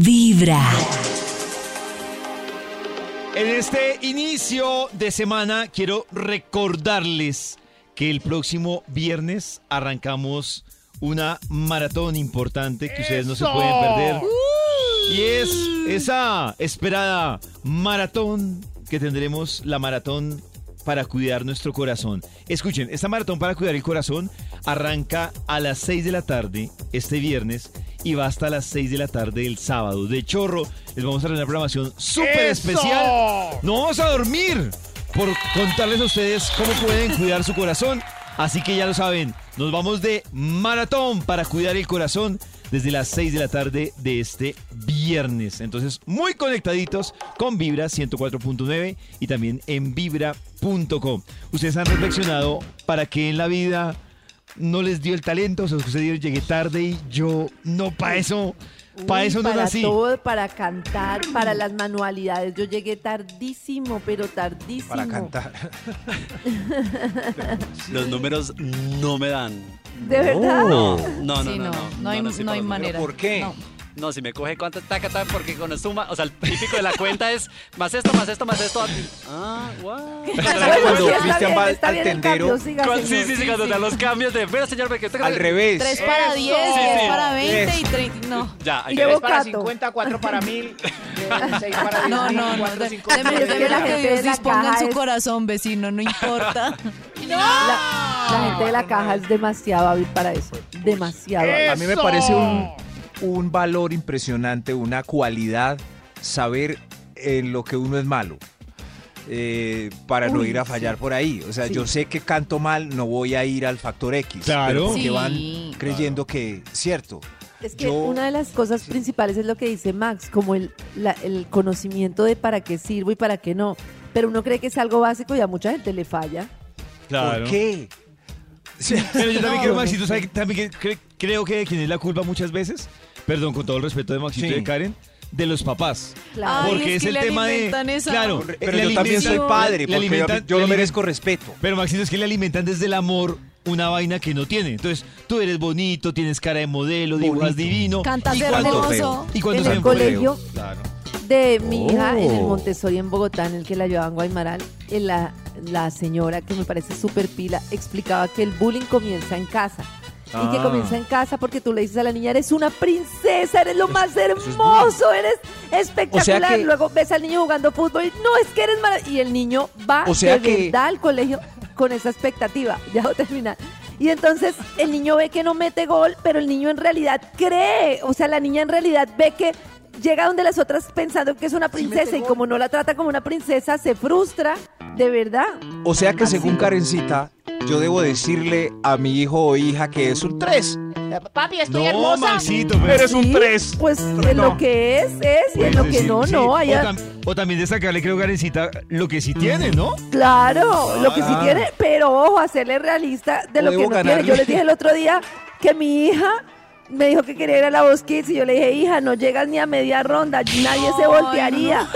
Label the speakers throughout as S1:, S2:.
S1: Vibra.
S2: En este inicio de semana quiero recordarles que el próximo viernes arrancamos una maratón importante que ustedes no se pueden perder. Y es esa esperada maratón que tendremos, la maratón para cuidar nuestro corazón. Escuchen, esta maratón para cuidar el corazón arranca a las 6 de la tarde este viernes y va hasta las 6 de la tarde el sábado. De chorro, les vamos a traer una programación súper especial. No vamos a dormir por contarles a ustedes cómo pueden cuidar su corazón. Así que ya lo saben, nos vamos de maratón para cuidar el corazón desde las 6 de la tarde de este viernes. Entonces, muy conectaditos con Vibra 104.9 y también en vibra.com. Ustedes han reflexionado para qué en la vida no les dio el talento, o sea, ustedes llegué tarde y yo no para eso, para
S3: Uy,
S2: eso no
S3: para
S2: nací.
S3: todo, para cantar, para las manualidades. Yo llegué tardísimo, pero tardísimo.
S4: Para cantar.
S5: Los números no me dan.
S3: ¿De verdad?
S5: No, no, no, no.
S6: no, hay- manera.
S4: ¿Por qué?
S6: No.
S5: No, si me coge cuánto taca, taca, porque con suma, o sea, el típico de la cuenta es más esto, más esto, más esto. Ah, wow.
S4: Cuando Cristian va
S3: está
S4: al tendero,
S5: sí, sí, sí, cuando te dan los cambios de, mira, señor, me quedé
S4: Al revés.
S6: 3 para 10,
S5: Sí,
S6: 10
S5: sí.
S6: para 20 y
S4: Eso.
S6: 30. No.
S5: Ya, hay que
S3: Llevo
S5: ver.
S7: para
S3: Cato.
S7: 50, 4 para 1000, 6 para 10,
S6: No, no, no.
S7: 4,
S6: de-
S7: 5
S6: Deme,
S3: la
S6: lo que Dios
S3: la
S6: disponga en su corazón, vecino, no importa.
S3: La, la gente de la caja es demasiado hábil para eso. Demasiado hábil.
S4: A mí me parece un, un valor impresionante, una cualidad, saber en lo que uno es malo. eh, para no ir a
S3: sí.
S4: fallar por ahí. O sea,
S3: Sí.
S4: yo sé que canto mal, no voy a ir al factor X.
S2: Claro.
S4: pero porque
S6: Sí.
S4: van creyendo que, cierto.
S3: Es que
S4: Yo-
S3: una de las cosas principales es lo que dice Max, como el, la- el conocimiento de para qué sirvo y para qué no. Pero uno cree que es algo básico y a mucha gente le falla.
S2: Claro.
S4: ¿Por qué?
S2: Pero yo también
S3: No,
S2: Maxito, ¿sabe que también creo que de quien es la culpa muchas veces, perdón, con todo el respeto de Maxito y de Karen, de los papás.
S3: Claro.
S6: Ay,
S2: porque
S6: es
S2: es,
S6: que
S2: el
S6: le
S2: tema de.
S6: esa-
S2: Claro,
S4: Pero yo también soy padre, porque yo-
S2: alimentan-
S4: yo
S2: le
S4: lo merezco respeto.
S2: Pero Maxito es que le alimentan desde el amor una vaina que no tiene. Entonces, tú eres bonito, tienes cara de modelo, dibujas
S4: Bonito.
S2: divino.
S6: Cantas
S2: ¿Y cuándo-
S6: hermoso.
S2: ¿Y cuándo
S3: En
S2: se
S3: el colegio
S2: Claro.
S3: de mi hija en el
S4: Oh.
S3: Montessori en Bogotá, en el que la llevaba en Guaymaral, en la, la señora que me parece súper pila explicaba que el bullying comienza en casa. Y que
S4: Ah.
S3: comienza en casa porque tú le dices a la niña, eres una princesa, eres lo más hermoso, eres espectacular.
S4: que-
S3: Luego ves al niño jugando fútbol y no, es que eres maravilloso. Y el niño va
S4: O sea
S3: de
S4: que-
S3: verdad al colegio con esa expectativa. Ya voy a terminar. Y entonces el niño ve que no mete gol, pero el niño en realidad cree. O sea, la niña en realidad ve que llega donde las otras pensando que es una princesa y como no la trata como una princesa, se frustra. De verdad.
S4: O sea que según Karencita, yo debo decirle a mi hijo o hija que es un 3.
S7: Papi, estoy
S2: No,
S7: hermosa.
S2: Maxito, pero.
S3: Sí, Pues en lo que es, es, y en lo que no, no.
S2: O,
S3: Allá,
S2: tam- o también destacarle, creo, Karencita, lo que sí tiene, ¿no?
S3: Claro, lo que sí
S4: Ah.
S3: tiene, pero ojo, hacerle realista de lo que no tiene. Yo les dije el otro día que mi hija me dijo que quería ir a la Voz Kids y yo le dije, hija, no llegas ni a media ronda, nadie se
S6: Ay,
S3: voltearía.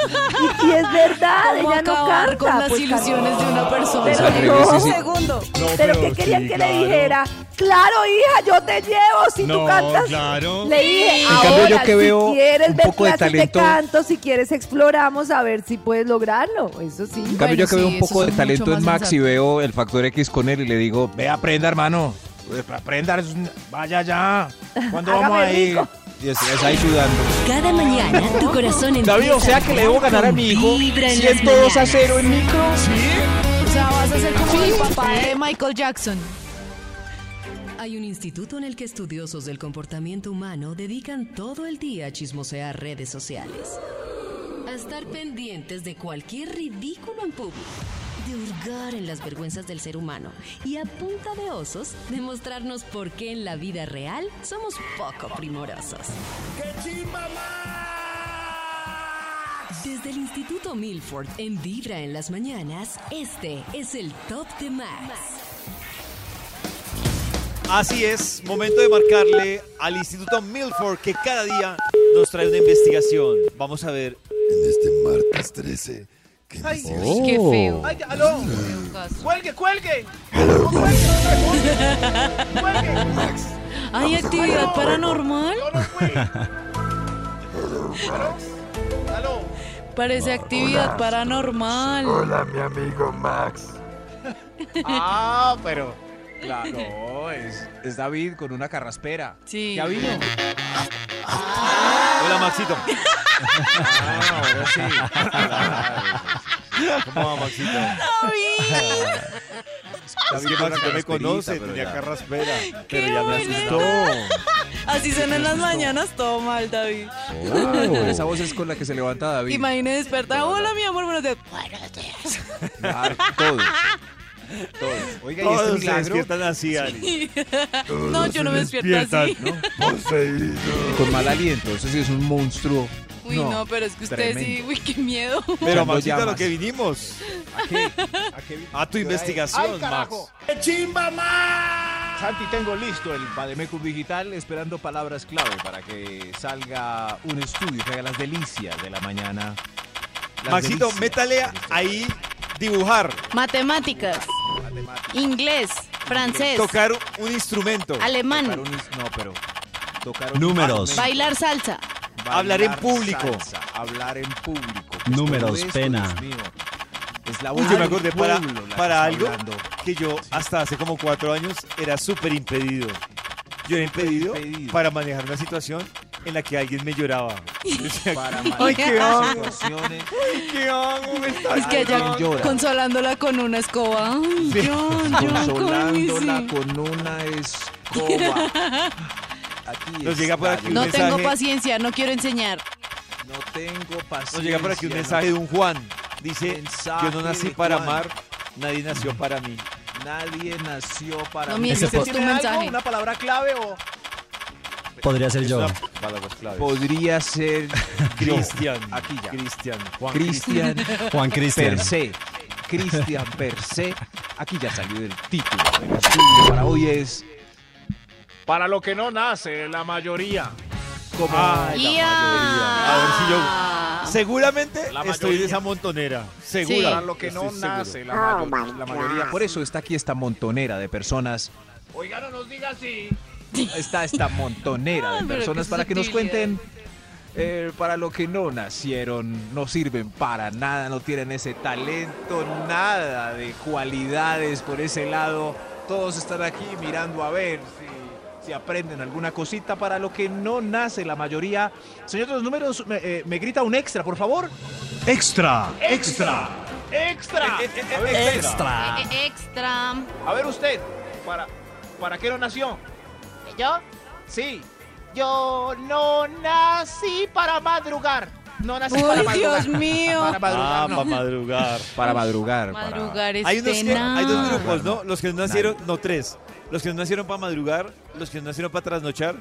S3: Y, y es verdad,
S6: ¿Cómo
S3: ella no canta.
S6: con las
S3: pues,
S6: ilusiones de una persona?
S3: Pero no.
S6: Un segundo.
S2: No,
S3: Pero ¿qué querían
S2: sí,
S3: que
S2: claro.
S3: le dijera? Claro, hija, yo te llevo si
S2: No,
S3: tú cantas.
S2: claro.
S3: Le dije,
S4: En cambio, yo
S3: ahora,
S4: que veo
S3: si quieres
S4: un
S3: ver
S4: poco
S3: clases de,
S4: talento-
S3: canto, si quieres exploramos a ver si puedes lograrlo. Eso sí.
S4: En cambio,
S6: Bueno,
S4: yo que veo un poco de talento en Max y veo el factor X con él y le digo, ve, aprenda, hermano. Pues, Aprenda, es un- vaya ya. ¿Cuándo vamos a ir? Y es, es ahí sudando.
S1: Cada mañana tu corazón empieza
S4: David, o sea que le debo ganar a mi hijo
S1: Vibra en las
S4: 102 a
S1: mañanas.
S4: 0 en micro.
S6: O sea, vas a ser como el papá de Michael Jackson.
S1: Hay un instituto en el que estudiosos del comportamiento humano dedican todo el día a chismosear redes sociales. A estar pendientes de cualquier ridículo en público. De hurgar en las vergüenzas del ser humano. Y a punta de osos, demostrarnos por qué en la vida real somos poco primorosos. Desde el Instituto Milford en Vibra en las mañanas, este es el Top de Max.
S2: Así es, momento de marcarle al Instituto Milford que cada día nos trae una investigación. Vamos a ver.
S8: En este martes 13. ¿Qué
S7: Ay,
S8: investigación?
S6: Qué feo.
S7: Ay, aló. Cuelgue, cuelgue.
S8: Hello,
S7: Cuelgue, cuelgue.
S8: Max.
S6: ¿Hay actividad paranormal?
S7: Yo no fui.
S8: Max.
S7: Aló.
S6: Parece actividad paranormal.
S8: Hola, mi amigo Max.
S7: Ah, pero.
S4: Claro, es, es David con una carraspera.
S6: Sí.
S4: ¿Ya vino?
S2: Hola, Maxito.
S4: Ah, ahora sí.
S2: ¿Cómo va, Maxito? Es que me conoce, tenía carraspera. Pero ya me asustó.
S6: Así son en las mañanas, todo mal, David.
S4: Claro, esa voz es con la que se levanta David.
S6: Imagine despertar. Hola, mi amor, buenos días.
S4: Claro, todo. Todo. Oiga, ¿y
S2: Todos
S4: este
S2: se
S4: milagro?
S2: despiertan así, Ari.
S6: No, yo no me despierto así.
S4: Con mal aliento, eso sí es un monstruo.
S6: Uy, no, pero es que usted sí, uy, qué miedo.
S2: Pero, Maxito, a lo que vinimos.
S4: ¿A qué? ¿A qué?
S2: A tu
S7: ¡Ay,
S2: investigación, Max.
S7: carajo!
S4: Santi, tengo listo el Bademecum Digital esperando palabras clave para que salga un estudio que haga las delicias de la mañana. Las
S2: Maxito,
S4: delicias.
S2: métale ahí dibujar,
S6: Matemáticas, inglés, francés,
S2: tocar un instrumento,
S4: Tocar
S6: alemán,
S4: un no, pero tocar un
S9: Números.
S4: instrumento,
S6: bailar salsa.
S2: Hablar en público.
S4: salsa, hablar en público. Pues
S9: Números,
S4: esto,
S9: pena.
S4: Es la
S2: Uy, yo me acordé para,
S4: pueblo
S2: para algo
S4: hablando.
S2: que yo hasta hace como cuatro años era súper impedido. Yo era impedido
S4: impedido.
S2: para manejar una situación en la que alguien me lloraba. Yo decía,
S4: Para
S2: Ay,
S4: manejar
S2: qué hago,
S4: situaciones.
S2: ¿qué? Me está
S6: Es que ella
S4: llora.
S6: consolándola con una escoba. Ay,
S2: Sí.
S6: John, John,
S4: consolándola
S6: cálmese.
S4: con una escoba. Aquí
S2: Nos llega por aquí un
S6: No
S2: mensaje.
S6: tengo paciencia, no quiero enseñar.
S4: No tengo paciencia.
S2: Nos llega por aquí un
S4: no-
S2: mensaje de un Juan. Dice,
S4: Mensaje
S2: yo no nací para
S4: Juan.
S2: amar, nadie nació para mí.
S4: Nadie nació para
S6: No
S4: mí.
S6: mientes,
S9: Ese
S6: es
S9: po-
S6: tu
S7: ¿Tiene algo?
S6: mensaje.
S7: ¿Una palabra clave o...?
S9: Podría ser yo.
S4: Podría ser.
S2: Cristian.
S4: Aquí ya.
S2: Cristian. Juan
S4: Cristian
S9: Juan Cristian.
S4: per se. Cristian per se. Aquí ya salió el título. Para hoy es
S7: Para lo que no nace, la mayoría.
S4: como
S2: Ay, la mayoría. A ver si yo- Seguramente
S7: La
S2: estoy
S7: mayoría.
S2: de esa montonera.
S6: Sí.
S2: Segura.
S7: Para lo que no
S2: Estoy seguro.
S7: nace, la, mayo- la mayoría.
S4: Por eso está aquí esta montonera de personas.
S7: Oiga, no nos diga así.
S4: Está esta montonera de
S6: pero
S4: personas
S6: qué
S4: para que nos
S6: sutilidad.
S4: cuenten eh, para lo que no nacieron, no sirven para nada, no tienen ese talento, nada de cualidades por ese lado. Todos están aquí mirando a ver si, si aprenden alguna cosita para lo que no nace la mayoría. Señor de los números, me, eh, me grita un extra, por favor.
S9: Extra.
S7: ¡Extra! ¡Extra! Ver,
S9: Extra.
S6: Extra.
S7: A ver usted, ¿para, ¿para qué no nació?
S10: ¿Yo?
S7: Sí.
S10: Yo no nací para madrugar. No nací para madrugar.
S6: Dios mío.
S7: Para madrugar,
S2: Ah,
S7: no.
S2: para madrugar.
S4: Para madrugar. para-
S6: Madrugar es
S2: Hay, unos que- hay dos grupos, ¿no? Los que no nacieron, no tres. Los que no nacieron para madrugar, los que no nacieron para trasnochar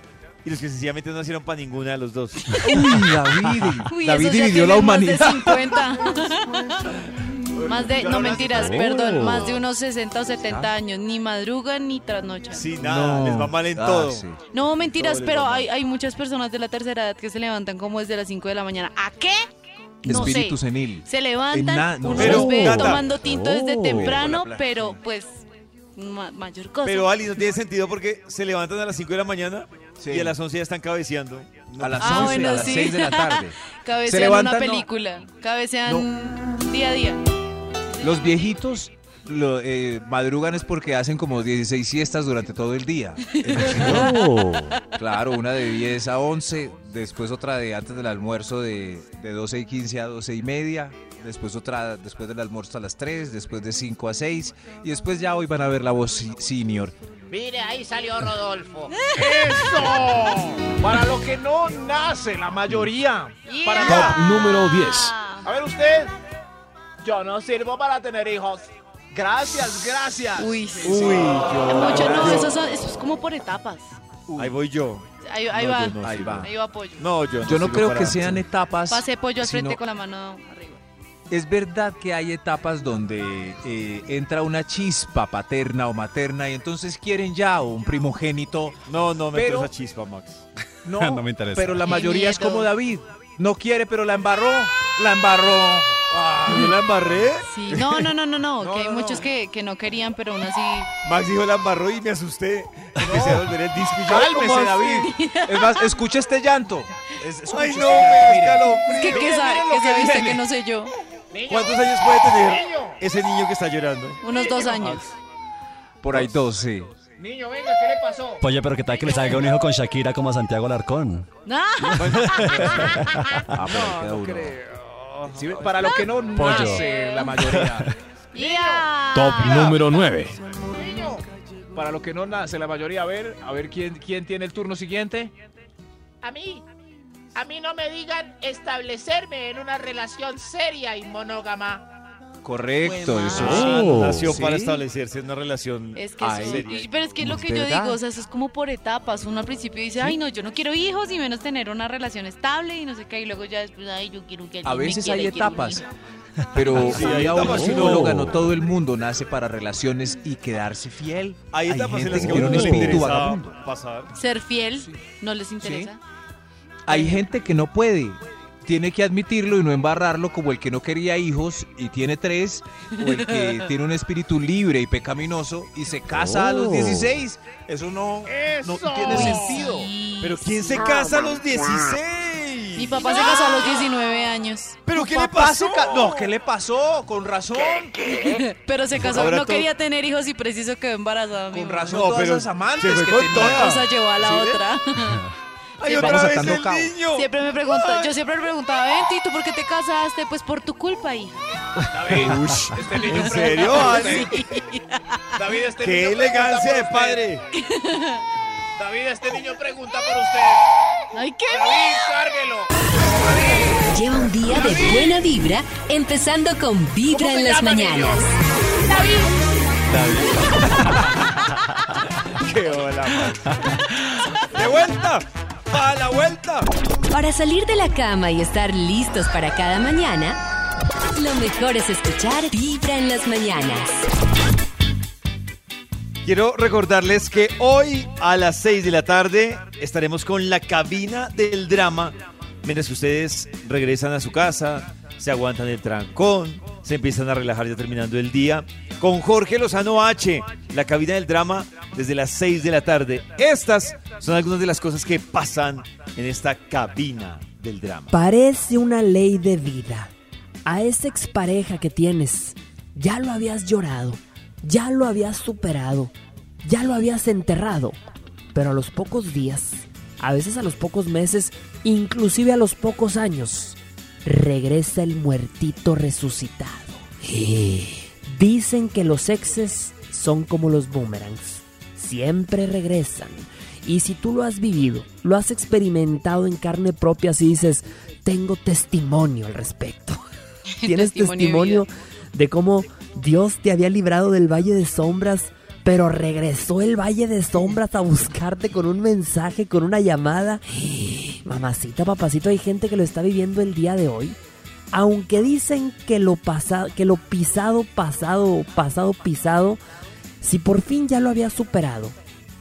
S2: y los que sencillamente no nacieron para ninguna de los dos.
S4: Uy, David.
S6: Uy,
S4: David dividió la
S6: tienen más de
S4: humanidad.
S6: 50. Más de, no mentiras,
S4: nací-
S6: perdón,
S4: Oh.
S6: más de unos 60 o 70 años, ni madrugan ni trasnochan.
S2: Sí, nada,
S4: No.
S2: les va mal en
S4: Ah,
S2: todo.
S4: sí.
S6: No, mentiras,
S2: Todo
S6: pero hay, hay muchas personas de la tercera edad que se levantan como desde las 5 de la mañana. ¿A qué? No
S4: Espíritu
S6: sé.
S4: senil.
S6: Se levantan,
S4: En na- no.
S6: uno
S2: Pero,
S6: los ve
S2: Gata.
S6: tomando tinto desde
S4: Oh.
S6: temprano, pero pues ma- mayor cosa.
S2: Pero Ali, no tiene sentido porque se levantan a las 5 de la mañana
S4: Sí.
S2: y a las 11 ya están cabeceando. No,
S4: A las
S6: Ah,
S4: 11,
S6: bueno,
S4: a las
S6: sí.
S4: 6 de la tarde.
S6: Cabecean
S4: se levantan,
S6: una
S4: no.
S6: película, cabecean día a día.
S4: Los viejitos lo, eh, madrugan es porque hacen como 16 siestas durante todo el día.
S9: Oh.
S4: Claro, una de 10 a 11, después otra de antes del almuerzo de, de 12 y 15 a 12 y media, después otra después del almuerzo a las 3, después de 5 a 6 y después ya hoy van a ver la voz senior.
S10: Mire, ahí salió Rodolfo.
S7: ¡Eso! Para lo que no nace, la mayoría. Para
S6: Yeah.
S7: nada.
S9: Top número 10.
S7: A ver usted. Yo no sirvo para tener hijos. Gracias, gracias.
S6: Uy, sí.
S2: Uy, yo.
S6: Mucho, no,
S2: yo-
S6: eso, son- eso es como por etapas.
S2: Ahí voy yo.
S6: Ahí, ahí
S2: No,
S6: va,
S2: yo no
S4: Ahí
S2: sirvo.
S4: va.
S6: ahí va pollo.
S2: No, yo no
S4: Yo no creo
S2: para-
S4: que sean etapas.
S6: Pase pollo al frente con la mano.
S4: Es verdad que hay etapas donde eh, entra una chispa paterna o materna y entonces quieren ya un primogénito.
S2: No, no me
S4: Pero-
S2: esa chispa, Max.
S4: No,
S9: No me interesa.
S4: pero la mayoría es como David. No quiere, pero la embarró. La embarró.
S2: ¿Yo la embarré?
S6: Sí. No, no, no, no, no,
S2: No,
S6: que hay
S2: no,
S6: muchos
S2: no.
S6: que, que no querían, pero aún así.
S2: Max dijo la embarró y me asusté. Empecé a volver el disco y yo.
S4: David. Es más, escucha este llanto. Es- escucha
S2: Ay,
S4: este-
S2: no, me da
S4: Mire.
S2: escalofrío.
S6: ¿Qué, qué sabe,
S4: miren lo
S6: qué
S4: que
S6: sabe usted
S4: viene.
S6: que no sé yo?
S2: ¿Cuántos años puede tener ese niño que está llorando?
S6: Unos dos años.
S4: Por ahí dos, sí.
S10: Niño, venga, ¿qué le pasó?
S9: Oye, pero ¿qué tal que le salga un hijo con Shakira como a Santiago Alarcón?
S6: Ah,
S4: Ah, pero queda duro. Sí, para lo que no nace la mayoría.
S6: ya.
S9: Top número 9.
S10: Niño,
S4: Para lo que no nace la mayoría. A ver, a ver quién, quién tiene el turno siguiente.
S10: a mí, a mí no me digan establecerme en una relación seria y monógama.
S4: Correcto, eso
S2: Ah,
S4: sí.
S2: nació
S4: Sí.
S2: para establecerse en una relación.
S6: Es que
S4: Ay,
S6: eso-
S2: seria.
S6: y- pero es que es lo
S4: ¿Es
S6: que yo
S4: verdad?
S6: digo, o sea, eso es como por etapas. Uno al principio dice, ay, no, yo no quiero hijos y menos tener una relación estable y no sé qué, y luego ya después, ay, yo quiero que
S4: A
S6: me
S4: veces
S6: quiera
S4: hay etapas.
S6: hijo".
S4: Pero
S2: Sí, hay
S4: había una psicóloga,
S9: Oh.
S4: no todo el mundo nace para relaciones y quedarse fiel.
S2: Hay etapas en
S4: gente
S2: las
S4: que
S2: que uno
S4: un
S2: le interesa pasar.
S6: Ser fiel, ¿no les interesa?
S4: Hay gente que no puede. Tiene que admitirlo y no embarrarlo como el que no quería hijos y tiene tres, o el que tiene un espíritu libre y pecaminoso y se casa a los
S9: Oh.
S4: 16. Eso no, no tiene
S6: Uy,
S4: sentido.
S6: sí.
S2: Pero ¿quién se casa a los 16?
S6: Mi papá se casó a los 19 años,
S2: ¿Pero qué le pasó?
S4: No, ¿qué le pasó? Con razón.
S6: pero se casó,
S2: Ahora
S6: no
S2: todo-
S6: quería tener hijos y preciso quedó embarazada. mi
S4: Con razón
S2: No,
S4: todas
S2: pero
S4: esas amantes
S2: se
S4: que tenía.
S6: Una cosa llevó a la otra.
S2: ¡Ay,
S4: Sí,
S2: otra vez el niño!
S6: Siempre me pregunta, yo siempre le preguntaba, Venti, ¿tú por qué te casaste? Pues por tu culpa, hija.
S4: David, este niño
S2: ¿En serio,
S4: usted. David, este
S2: ¡Qué
S4: niño
S2: elegancia de padre!
S4: David, este niño pregunta por usted.
S6: Ay, qué
S10: David, cárguelo.
S1: Lleva un día de buena vibra, empezando con Vibra
S10: ¿Cómo
S1: en las
S10: llama, niño?
S1: mañanas.
S2: ¡Qué hola, man! ¡De vuelta! ¡A la vuelta!
S1: Para salir de la cama y estar listos para cada mañana, lo mejor es escuchar Vibra en las mañanas.
S2: Quiero recordarles que hoy a las 6 de la tarde estaremos con la cabina del drama. Mientras que ustedes regresan a su casa, se aguantan el trancón, se empiezan a relajar ya terminando el día. Con Jorge Lozano H, la cabina del drama desde las 6 de la tarde. Estas son algunas de las cosas que pasan en esta cabina del drama.
S11: Parece una ley de vida. A esa expareja que tienes, ya lo habías llorado, ya lo habías superado, ya lo habías enterrado. Pero a los pocos días, a veces a los pocos meses, inclusive a los pocos años, regresa el muertito resucitado. Dicen que los exes son como los boomerangs. Siempre regresan. Y si tú lo has vivido, lo has experimentado en carne propia, si dices, tengo testimonio al respecto. Tienes
S6: Testimonio de
S11: testimonio
S6: vida.
S11: de cómo Dios te había librado del valle de sombras, pero regresó el valle de sombras a buscarte con un mensaje, con una llamada. Mamacita, papacito, hay gente que lo está viviendo el día de hoy. Aunque dicen que lo que lo pisado, pasado, pasado, pisado, si por fin ya lo habías superado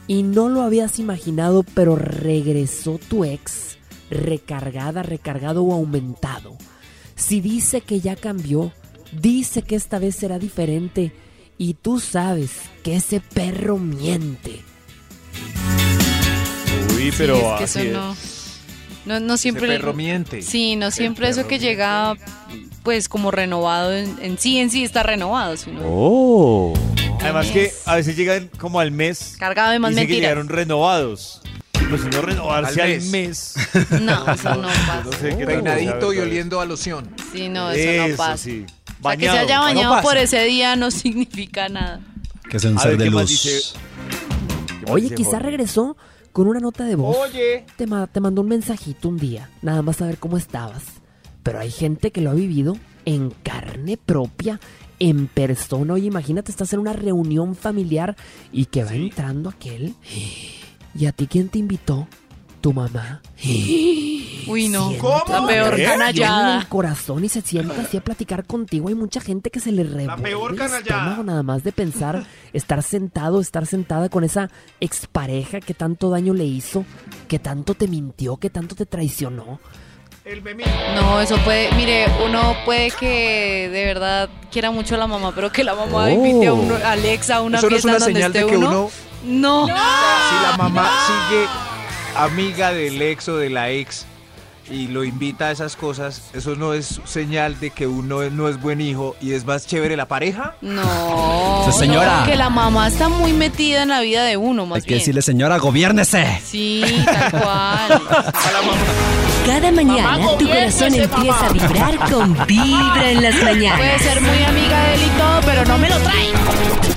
S11: y no lo habías imaginado, pero regresó tu ex, recargada, recargado o aumentado. Si dice que ya cambió, dice que esta vez será diferente y tú sabes que ese perro miente.
S2: Uy,
S6: Sí,
S2: pero
S6: es que
S2: así
S6: eso
S2: es.
S6: no, no, no
S4: Ese
S6: siempre.
S4: perro miente.
S6: Sí, no siempre eso que
S4: miente.
S6: llega, pues como renovado en, en sí, en sí está renovado. si no-
S9: Oh.
S2: Además que a veces llegan como al mes
S6: Cargado de más
S2: y dicen que
S6: mentiras.
S2: llegaron renovados. Pues si no renovarse
S4: Al
S2: al
S4: mes.
S2: mes.
S6: No, eso no pasa.
S2: No sé
S4: Peinadito y oliendo a loción.
S6: Sí, no, eso, no pasa.
S2: sí.
S6: O sea, que se
S2: Bañado.
S6: haya bañado por ese día no significa nada.
S9: Que es un
S2: A
S9: ser
S2: ver,
S9: de
S2: ¿qué más
S9: luz.
S2: dice? ¿Qué más
S11: Oye, quizá regresó con una nota de voz.
S10: Oye,
S11: Te, ma- te mandó un mensajito un día, nada más a ver cómo estabas. Pero hay gente que lo ha vivido en carne propia, en persona. Oye, imagínate, estás en una reunión familiar y que va entrando aquel. ¿Y a ti quién te invitó? Tu mamá.
S6: Uy, no.
S11: Siente
S6: La peor
S2: ¿Qué?
S11: en
S6: canallada.
S11: el corazón y se sienta así a platicar contigo. Hay mucha gente que se le revuelve
S10: peor
S11: el estómago nada más de pensar estar sentado, estar sentada con esa expareja que tanto daño le hizo, que tanto te mintió, que tanto te traicionó.
S4: El.
S6: No, eso puede, mire, uno puede que de verdad quiera mucho a la mamá, pero que la mamá invite a uno, a Alexa a una
S4: Eso no es
S6: fiesta
S4: una
S6: donde
S4: señal de
S6: esté
S4: que
S6: uno.
S4: uno-
S6: No.
S4: Si la mamá sigue amiga del ex o de la ex y lo invita a esas cosas, eso no es señal de que uno no es buen hijo y es más chévere la pareja.
S6: No.
S9: Sí, señora.
S6: no, que la mamá está muy metida en la vida de uno, más
S9: Hay que
S6: bien.
S9: decirle, señora, gobiérnese.
S6: Sí, tal cual.
S1: Cada mañana
S10: Mamá,
S1: tu corazón empieza a vibrar con Vibra en las
S6: Puede
S1: mañanas.
S6: ser muy amiga de él y todo, pero no me lo trae.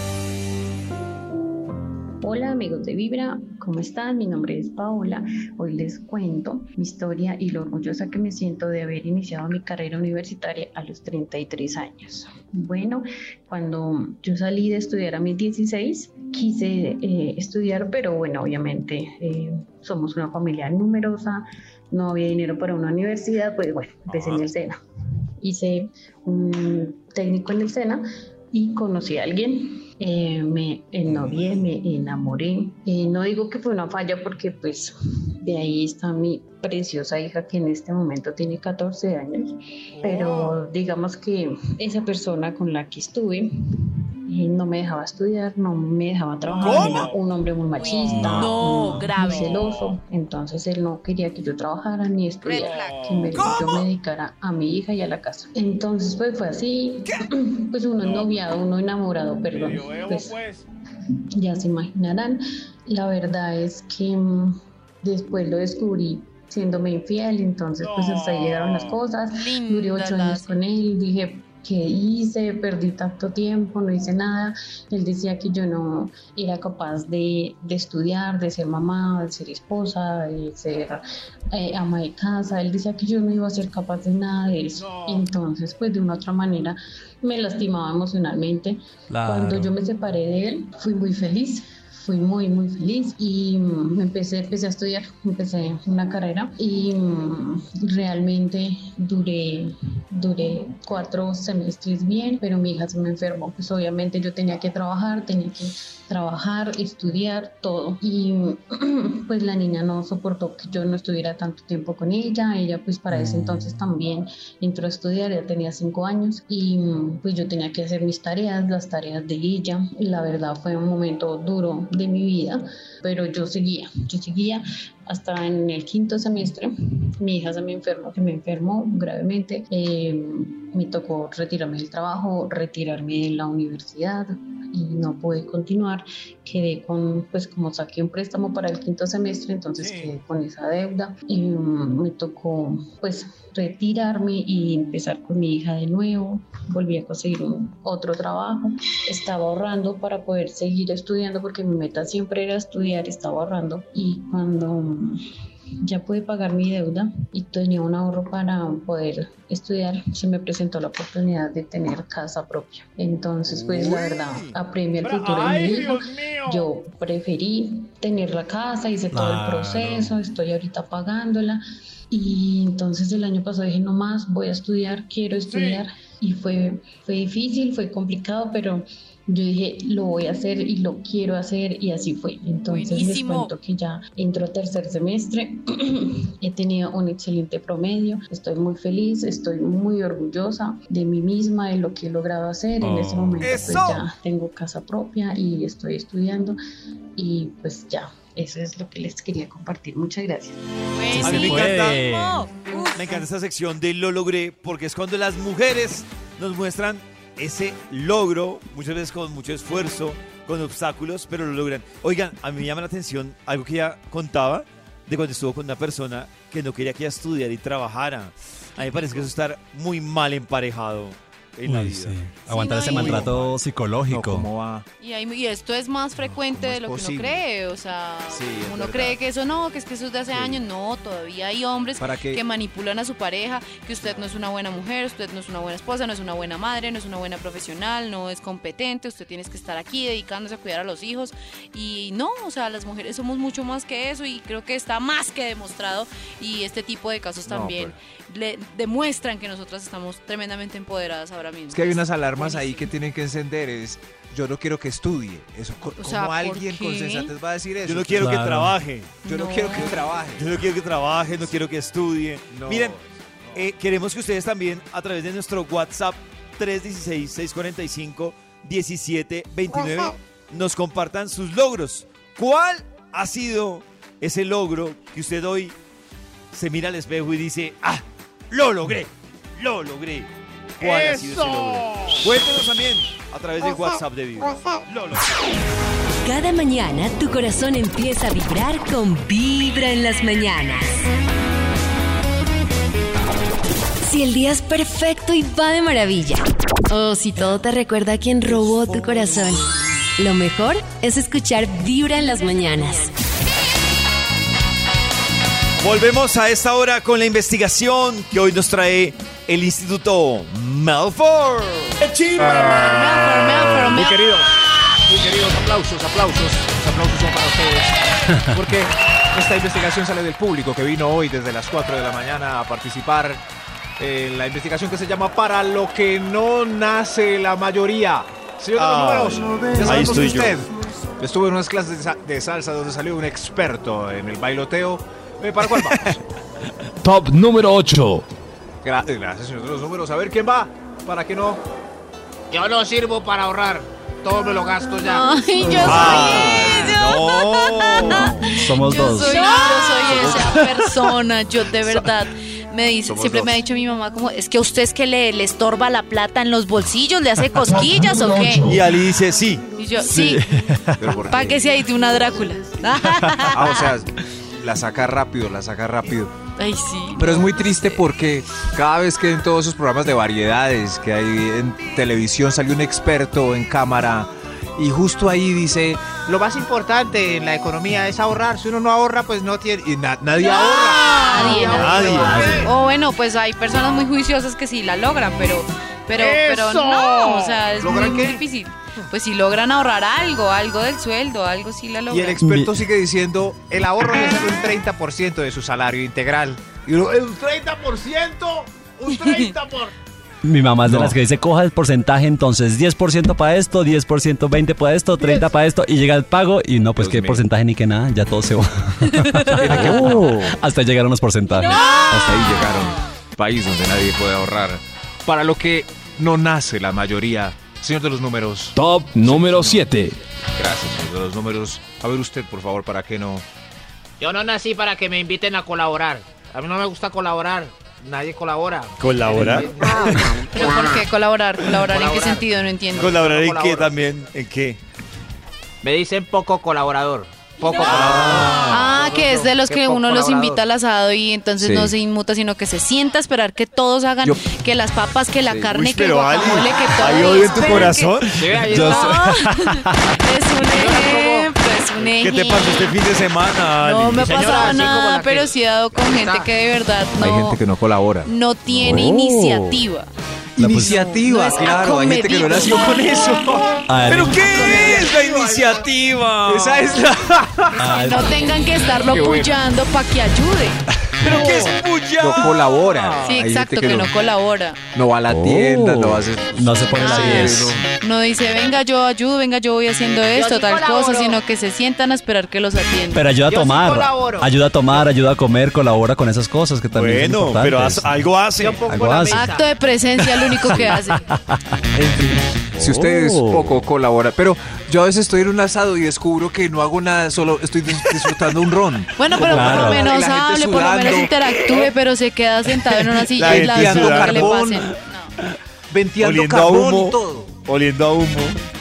S12: Hola amigos de Vibra, ¿cómo están? Mi nombre es Paola. Hoy les cuento mi historia y lo orgullosa que me siento de haber iniciado mi carrera universitaria a los 33 años. Bueno, cuando yo salí de estudiar a mis 16, quise eh, estudiar, pero bueno, obviamente eh, somos una familia numerosa, no había dinero para una universidad, pues bueno, empecé en el SENA. Hice un técnico en el SENA y conocí a alguien eh, me ennovié, me enamoré. Eh, no digo que fue una falla porque pues de ahí está mi preciosa hija que en este momento tiene 14 años, pero digamos que esa persona con la que estuve no me dejaba estudiar, no me dejaba trabajar,
S6: ¿Cómo?
S12: era un hombre muy machista,
S6: No,
S12: muy
S6: grave.
S12: celoso, entonces él no quería que yo trabajara ni estudiara, que me, yo me dedicara a mi hija y a la casa. Entonces pues fue así, pues uno noviado, uno enamorado, perdón, pues ya se imaginarán. La verdad es que mm, después lo descubrí siéndome infiel, entonces pues hasta ahí llegaron las cosas. Duré ocho años con él, dije, ¿qué hice? Perdí tanto tiempo, no hice nada. Él decía que yo no era capaz de, de estudiar, de ser mamá, de ser esposa, de ser eh, ama de casa. Él decía que yo no iba a ser capaz de nada de eso. Entonces, pues de una otra manera me lastimaba emocionalmente.
S9: Claro.
S12: Cuando yo me separé de él, fui muy feliz. Fui muy, muy feliz y mm, empecé, empecé a estudiar, empecé una carrera y mm, realmente duré, duré cuatro semestres bien, pero mi hija se me enfermó. Pues obviamente yo tenía que trabajar, tenía que trabajar, estudiar, todo. Y mm, pues la niña no soportó que yo no estuviera tanto tiempo con ella. Ella pues para ese entonces también entró a estudiar, ya tenía cinco años y mm, pues yo tenía que hacer mis tareas, las tareas de ella. Y la verdad fue un momento duro de mi vida, pero yo seguía, yo seguía hasta en el quinto semestre. Mi hija se me enfermó, se me enfermó gravemente. Eh, me tocó retirarme del trabajo, retirarme de la universidad y no pude continuar. Quedé con, pues como saqué un préstamo para el quinto semestre, entonces quedé con esa deuda y mm, me tocó pues retirarme y empezar con mi hija de nuevo. Volví a conseguir un, otro trabajo. Estaba ahorrando para poder seguir estudiando porque mi meta siempre era estudiar, estaba ahorrando y cuando mm, ya pude pagar mi deuda y tenía un ahorro para poder estudiar, se me presentó la oportunidad de tener casa propia. Entonces, pues la verdad, apremia el futuro de mi
S7: ¡Ay,
S12: hija.
S7: Dios mío!
S12: Yo preferí tener la casa, hice todo el
S9: Claro.
S12: proceso, estoy ahorita pagándola. Y entonces el año pasado dije, no más, voy a estudiar, quiero estudiar. Y fue, fue difícil, fue complicado, pero yo dije, lo voy a hacer y lo quiero hacer y así fue. Entonces
S6: Buenísimo.
S12: les cuento que ya entro tercer semestre, he tenido un excelente promedio, estoy muy feliz, estoy muy orgullosa de mí misma, de lo que he logrado hacer. En este
S9: Oh.
S12: momento pues ya tengo casa propia y estoy estudiando y pues ya. Eso es lo que les quería compartir. Muchas gracias.
S6: Pues
S2: A mí me
S6: sí.
S2: encanta,
S6: Uf.
S2: me encanta esta sección de lo logré porque es cuando las mujeres nos muestran ese logro, muchas veces con mucho esfuerzo, con obstáculos, pero lo logran. Oigan, a mí me llama la atención algo que ella contaba de cuando estuvo con una persona que no quería que ella estudiara y trabajara. A mí me parece que eso es estar muy mal emparejado. En la
S9: Uy,
S2: vida.
S9: sí. Aguantar
S6: no,
S9: ese maltrato psicológico.
S4: ¿Cómo va?
S6: Y, hay- y esto es más frecuente
S4: ¿Cómo
S6: de lo que uno cree, o sea,
S4: Sí,
S6: uno
S4: verdad.
S6: cree que eso no, que es que eso es de hace años, no, todavía hay hombres que manipulan a su pareja, que usted no es una buena mujer, usted no es una buena esposa, no es una buena madre, no es una buena profesional, no es competente, usted tiene que estar aquí dedicándose a cuidar a los hijos y no, o sea, las mujeres somos mucho más que eso y creo que está más que demostrado y este tipo de casos
S4: No,
S6: también le demuestran que nosotras estamos tremendamente empoderadas ahora mismo.
S4: Es que hay unas alarmas ahí que tienen que encender. Es, yo no quiero que estudie. Eso, co-
S6: O sea,
S4: ¿Cómo
S6: ¿por
S4: alguien con sensatez va a decir eso?
S2: Yo no quiero que trabaje.
S4: Yo no,
S6: No.
S4: quiero que trabaje.
S2: Yo no quiero que trabaje, no quiero que estudie.
S4: No,
S2: Miren,
S4: no.
S2: eh, queremos que ustedes también, a través de nuestro WhatsApp 316-645-1729, nos compartan sus logros. ¿Cuál ha sido ese logro que usted hoy se mira al espejo y dice, ah, lo logré, lo logré? ¿Cuál ha sido ese logro? Cuéntenos también a través del WhatsApp de Vibra. Lo logré.
S1: Cada mañana tu corazón empieza a vibrar con Vibra en las mañanas. Si el día es perfecto y va de maravilla. O si todo te recuerda a quien robó tu corazón. Lo mejor es escuchar Vibra en las mañanas.
S2: Volvemos a esta hora con la investigación que hoy nos trae el Instituto Malfour.
S4: Muy queridos, muy queridos, aplausos, aplausos. Los aplausos son para ustedes. Porque esta investigación sale del público que vino hoy desde las 4 de la mañana a participar en la investigación que se llama Para lo que no nace la mayoría. Señor de
S2: Ah,
S4: los números, ya
S2: ahí
S4: sabemos
S2: estoy yo.
S4: usted. Estuve en unas clases de, sa- de salsa donde salió un experto en el bailoteo. Eh, ¿Para cuál vamos?
S13: Top número 8.
S4: Gra- Gracias, señor de los números. A ver quién va. ¿Para qué no?
S10: Yo no sirvo para ahorrar. Todo me lo gasto ya.
S6: Ay, yo
S2: Ah, no.
S9: Somos
S6: Yo
S9: dos.
S6: soy, yo soy esa persona, yo de verdad. Me dice,
S4: Somos
S6: siempre me ha dicho mi mamá como, es que a usted es que le, le estorba la plata en los bolsillos, le hace cosquillas o qué.
S2: Y Ali dice sí.
S6: Y yo, sí,
S4: ¿Pero por
S6: para
S4: qué?
S6: que se ahí de una Drácula.
S4: Ah, o sea, la saca rápido, la saca rápido.
S6: Ay, sí.
S4: Pero es muy triste porque cada vez que en todos esos programas de variedades que hay en televisión sale un experto en cámara y justo ahí dice,
S10: Lo más importante en la economía es ahorrar. Si uno no ahorra, pues no tiene.
S4: y na- nadie ahorra.
S6: Nadie,
S2: Nadie.
S6: nadie. O bueno, pues hay personas muy juiciosas que sí la logran, pero, pero, pero no, o sea, es muy, difícil. Pues si logran ahorrar algo, algo del sueldo, algo sí la
S4: Y el
S6: logran.
S4: experto sigue diciendo, el ahorro es un 30% de su salario integral. Y uno, "Eh,
S10: Un 30%. Un 30%. por...
S9: Mi mamá es de
S4: No.
S9: las que dice, coja el porcentaje, entonces 10% para esto, 10%, 20% para esto, 30% para esto, y llega el pago, y no, pues
S4: Dios
S9: qué
S4: mío.
S9: porcentaje ni que nada, ya todo se va. Hasta llegaron los porcentajes.
S4: Hasta ahí llegaron. País donde nadie puede ahorrar. Para lo que no nace la mayoría. Señor de los números.
S13: Top número 7.
S4: Gracias, señor de los números. A ver usted, por favor, para qué no.
S10: Yo no nací para que me inviten a colaborar. A mí no me gusta colaborar. Nadie colabora.
S2: ¿Colaborar?
S6: ¿Pero por qué colaborar? ¿Colaborar en qué sentido? No entiendo.
S2: ¿Colaborar en qué también? ¿En qué?
S10: Me dicen poco colaborador. Poco colaborador.
S6: Ah, que es de los que uno los invita al asado y entonces
S4: Sí.
S6: no se inmuta, sino que se sienta a esperar que todos hagan,
S4: Yo-
S6: que las papas, que la
S4: Sí.
S6: carne,
S2: Uy,
S6: que el
S2: pero Ali,
S6: guacamole, que todo.
S2: ¿hay odio en tu
S6: Esperen que-
S2: corazón?
S6: Es un ejemplo, es un
S2: ¿Qué te pasó este fin de semana, Ali?
S6: No me ha
S10: Señora,
S6: pasado
S10: así como
S6: nada,
S10: que-
S6: pero sí he dado con gente que de verdad
S4: Hay
S6: no,
S4: gente que no colabora.
S6: no tiene iniciativa.
S4: Iniciativa,
S6: No
S4: claro. Hay gente que no nació con eso.
S2: ¿Pero qué es la iniciativa?
S4: Esa es la.
S6: No tengan que estarlo apoyando para que ayude.
S2: ¿Pero qué es puya?
S4: No colabora.
S6: Sí,
S4: Hay
S6: exacto,
S4: gente
S6: que, no, colabora.
S4: no va a la
S9: Oh.
S4: tienda, no hace.
S9: no se pone la
S6: Ah,
S9: 10.
S6: No dice, venga, yo ayudo, venga, yo voy haciendo esto,
S10: sí
S6: tal
S10: colaboro.
S6: cosa, sino que se sientan a esperar que los atiendan.
S9: Pero ayuda a
S10: Yo sí
S9: tomar,
S10: colaboro.
S9: ayuda a tomar, ayuda a comer, colabora con esas cosas que también son
S2: Bueno,
S9: importantes.
S2: pero haz- algo hace.
S10: Yo pongo
S9: Algo
S10: la
S9: hace.
S10: mesa.
S6: Acto de presencia, lo único que hace.
S4: En fin, si ustedes
S9: Oh.
S4: poco colaboran. Pero yo a veces estoy en un asado y descubro que no hago nada, solo estoy dis- disfrutando un ron.
S6: Bueno, pero
S9: Claro.
S6: por lo menos hable, por lo menos interactúe, pero se queda sentado en una silla
S2: La
S6: y la que le
S4: sudando.
S6: pasen. No.
S4: Venteando
S2: Oliendo a
S4: carbón
S2: humo.
S4: y todo.
S2: Oliendo a humo.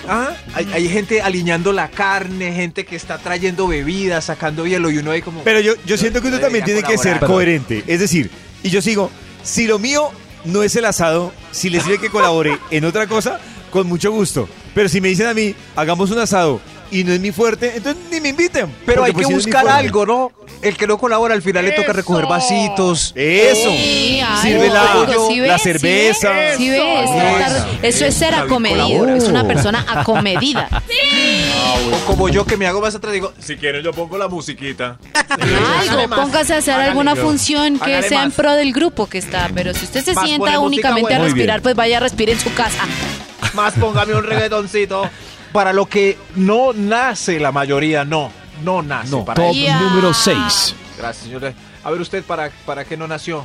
S4: Ah, hay, hay gente alineando la carne, gente que está trayendo bebidas, sacando hielo y uno ahí como...
S2: Pero yo, yo siento que uno también tiene que ser coherente. Es decir, y yo sigo, si lo mío no es el asado, si les sirve que colabore en otra cosa, con mucho gusto. Pero si me dicen a mí, hagamos un asado y no es mi fuerte, entonces ni me inviten.
S4: Pero hay
S2: pues
S4: que
S2: si no es mi
S4: buscar algo, ¿no? El que no colabora al final le toca recoger vasitos.
S2: Eso.
S6: Sí,
S2: Sirve
S6: ¿sí
S2: la?
S6: ¿Sí
S2: cerveza.
S6: ¿Sí ves? Eso es ser acomedido. Es una persona acomedida.
S4: O como yo que me hago más atrás digo, si quieren yo pongo la musiquita.
S6: Algo, póngase a hacer alguna
S4: yo.
S6: función que sea en pro del grupo que está. Pero si usted se
S7: Más
S6: sienta únicamente a
S2: bien.
S6: respirar, pues vaya a respirar en su casa.
S7: Más póngame un reggaetoncito.
S4: Para lo que no nace la mayoría, no. No nace.
S13: No.
S4: para
S13: Top
S4: eso.
S6: Ya.
S13: número 6.
S4: Gracias, señores. A ver, ¿usted para, para qué no nació?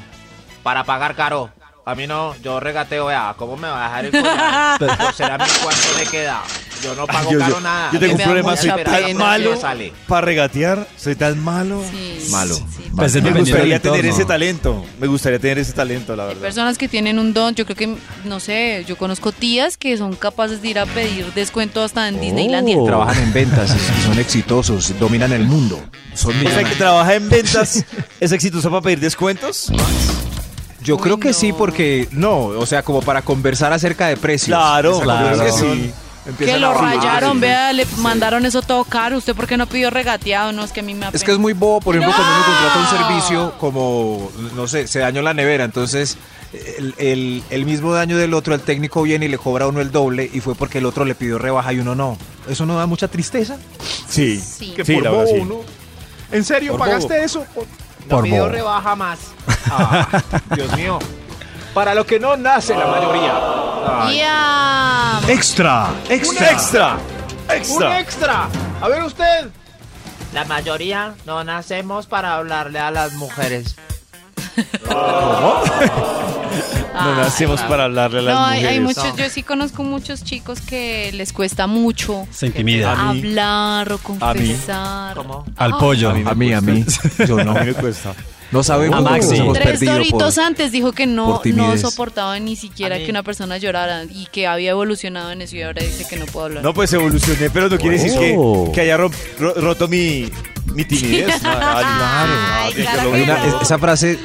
S7: Para pagar caro. A mí no, yo regateo, vea, ¿cómo me va a dejar el collar? Por ser a mí cuánto me queda. Yo no pago
S2: Yo,
S7: caro
S2: yo-
S7: nada.
S2: yo tengo un problema, soy tan malo para regatear, soy tan malo.
S6: Sí,
S4: Malo.
S6: sí.
S9: Pues es
S2: Me gustaría tener ese talento, me gustaría tener ese talento, la
S6: Hay
S2: verdad.
S6: personas que tienen un don, yo creo que, no sé, yo conozco tías que son capaces de ir a pedir descuento hasta en Disneylandia.
S9: Oh.
S4: Trabajan en ventas, y son exitosos, dominan el mundo. Son
S2: O sea, que trabaja en ventas, ¿es exitoso para pedir descuentos?
S4: Yo
S6: Uy,
S4: creo que sí, porque no, o sea, como para conversar acerca de precios.
S2: Claro,
S9: claro.
S4: conversación
S2: Sí.
S4: Empieza
S6: Que lo rayaron, vea, le mandaron eso todo caro. ¿Usted por qué no pidió regateado? No, es que a mí me
S4: Es que es muy bobo, por ejemplo, cuando uno contrata un servicio como, no sé, se dañó la nevera, entonces el, el- el mismo daño del otro, el técnico viene y le cobra a uno el doble y fue porque el otro le pidió rebaja y uno no. ¿Eso no da mucha tristeza?
S2: Sí,
S6: Sí.
S2: que
S4: Sí,
S2: por
S4: la
S2: bobo,
S4: verdad, sí.
S2: ¿no?
S4: ¿En serio Por pagaste bobo. eso? Por-
S7: No
S9: Por
S7: pidió
S9: bobo.
S7: rebaja más.
S4: Ah, Dios mío. Para lo que no nace la mayoría. Ay.
S6: Ya.
S13: Extra,
S2: Un extra,
S7: Un
S2: extra.
S7: extra. A ver usted. La mayoría no nacemos para hablarle a las mujeres.
S2: No
S6: Ay,
S2: nacemos para hablarle a las
S6: No, hay,
S2: mujeres.
S6: hay muchos, yo sí conozco muchos chicos que les cuesta mucho
S9: Se intimida.
S2: A mí.
S6: hablar o
S2: A mí.
S6: confesar.
S7: ¿Cómo?
S9: Al
S6: Ah.
S9: pollo.
S4: A mí, a mí. Yo no.
S2: A mí me cuesta.
S4: No sabemos
S9: A Maxi.
S4: nos hemos
S6: Tres
S4: perdido
S6: doritos
S4: por-
S6: antes dijo que no,
S4: por
S6: no
S4: timidez.
S6: soportaba ni siquiera
S7: A mí.
S6: que una persona llorara y que había evolucionado en eso y ahora dice que no puedo hablar.
S2: No, pues evolucioné, pero no quiere decir que,
S9: Oh.
S2: que haya ro- ro- roto mi, mi timidez. Ah,
S6: Ay,
S2: tiene que
S6: claro
S4: una- esa frase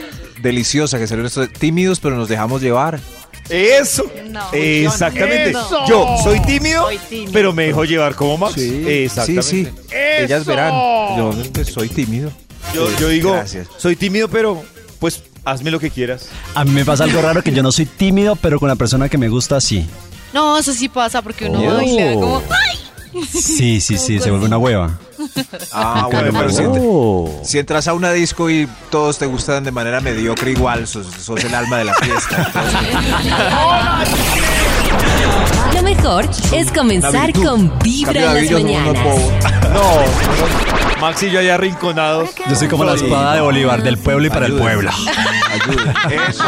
S4: deliciosa que salió esto de tímidos pero nos dejamos llevar.
S2: Eso.
S6: No.
S2: Exactamente. Yo soy tímido,
S6: Soy tímido.
S2: pero me dejo llevar como Max.
S4: sí,
S2: Exactamente.
S4: sí. Ellas verán. Yo soy tímido.
S2: Yo,
S4: Sí,
S2: yo digo,
S4: Gracias.
S2: soy tímido, pero pues hazme lo que quieras.
S9: A mí me pasa algo raro que yo no soy tímido, pero con la persona que me gusta sí.
S6: No, eso sí pasa porque uno
S9: Oh.
S6: da como ¡ay!
S9: Sí, sí, sí, se vuelve una hueva.
S4: Ah, bueno, pero si,
S9: Oh.
S4: si entras a una disco y todos te gustan de manera mediocre igual, sos, sos el alma de la fiesta.
S1: Lo mejor es comenzar
S4: David,
S1: con Vibra en las
S4: yo no- no
S1: mañanas.
S2: Max y yo allá arrinconados.
S9: Yo soy como la espada de Bolívar, del pueblo y para el pueblo.
S4: Ayuda. Eso.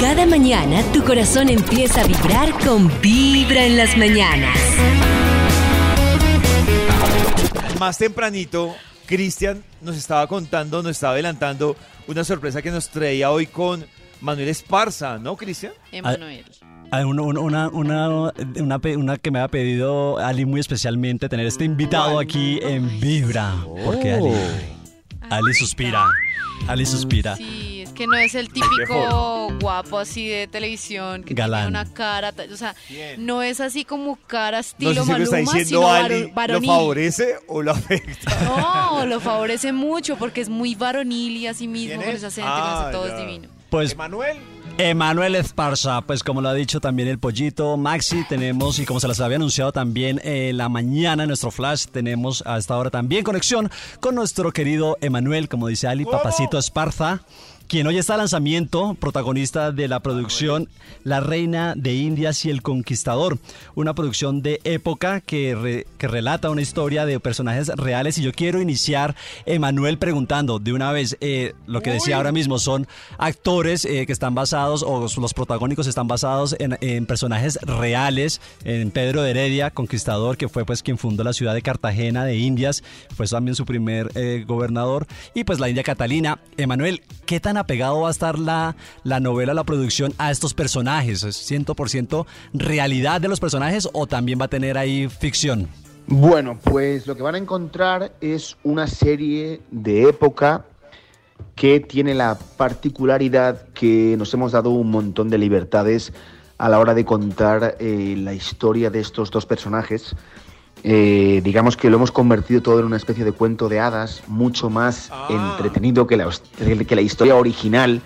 S1: Cada mañana tu corazón empieza a vibrar con Vibra en las mañanas.
S2: Más tempranito, Cristian nos estaba contando, nos estaba adelantando una sorpresa que nos traía hoy con Manuel Esparza, ¿no, Cristian?
S6: Emanuel.
S9: Ah, Una, una, una, una, una que me ha pedido Ali muy especialmente tener este invitado aquí en Vibra. Porque Ali, Ali suspira. Ali suspira.
S6: Sí, es que no es el típico guapo así de televisión que
S9: Galán.
S6: tiene una cara, ta- o sea, no es así como cara
S2: No
S6: estilo
S2: sé si lo está
S6: Maluma,
S2: diciendo
S6: sino
S2: Ali, ¿lo
S6: varonil.
S2: favorece o lo afecta?
S6: No, lo favorece mucho porque es muy varonil y así mismo
S2: ¿Quién
S6: con
S2: es?
S6: ese acento,
S2: Ah,
S6: con ese todo
S2: ya.
S6: es divino.
S9: Pues
S7: Emanuel.
S9: Emanuel Esparza, pues como lo ha dicho también el pollito, Maxi, tenemos, y como se las había anunciado también eh, la mañana en nuestro flash, tenemos a esta hora también conexión con nuestro querido Emanuel, como dice Ali, Papacito Esparza, quien hoy está a lanzamiento, protagonista de la producción La Reina de Indias y el Conquistador, una producción de época que, re- que relata una historia de personajes reales. Y yo quiero iniciar, Emanuel, preguntando de una vez eh, lo que decía ahora mismo, son actores eh, que están basados, o los protagónicos están basados en, en personajes reales, en Pedro de Heredia, conquistador, que fue pues quien fundó la ciudad de Cartagena de Indias, fue también su primer eh, gobernador, y pues la India Catalina. Emanuel, ¿qué tan apegado va a estar la, la novela, la producción a estos personajes? ¿Es 100% realidad de los personajes o también va a tener ahí ficción?
S14: Bueno, pues lo que van a encontrar es una serie de época que tiene la particularidad que nos hemos dado un montón de libertades a la hora de contar eh, la historia de estos dos personajes. Eh, digamos que lo hemos convertido todo en una especie de cuento de hadas, mucho más entretenido que la, que la historia original,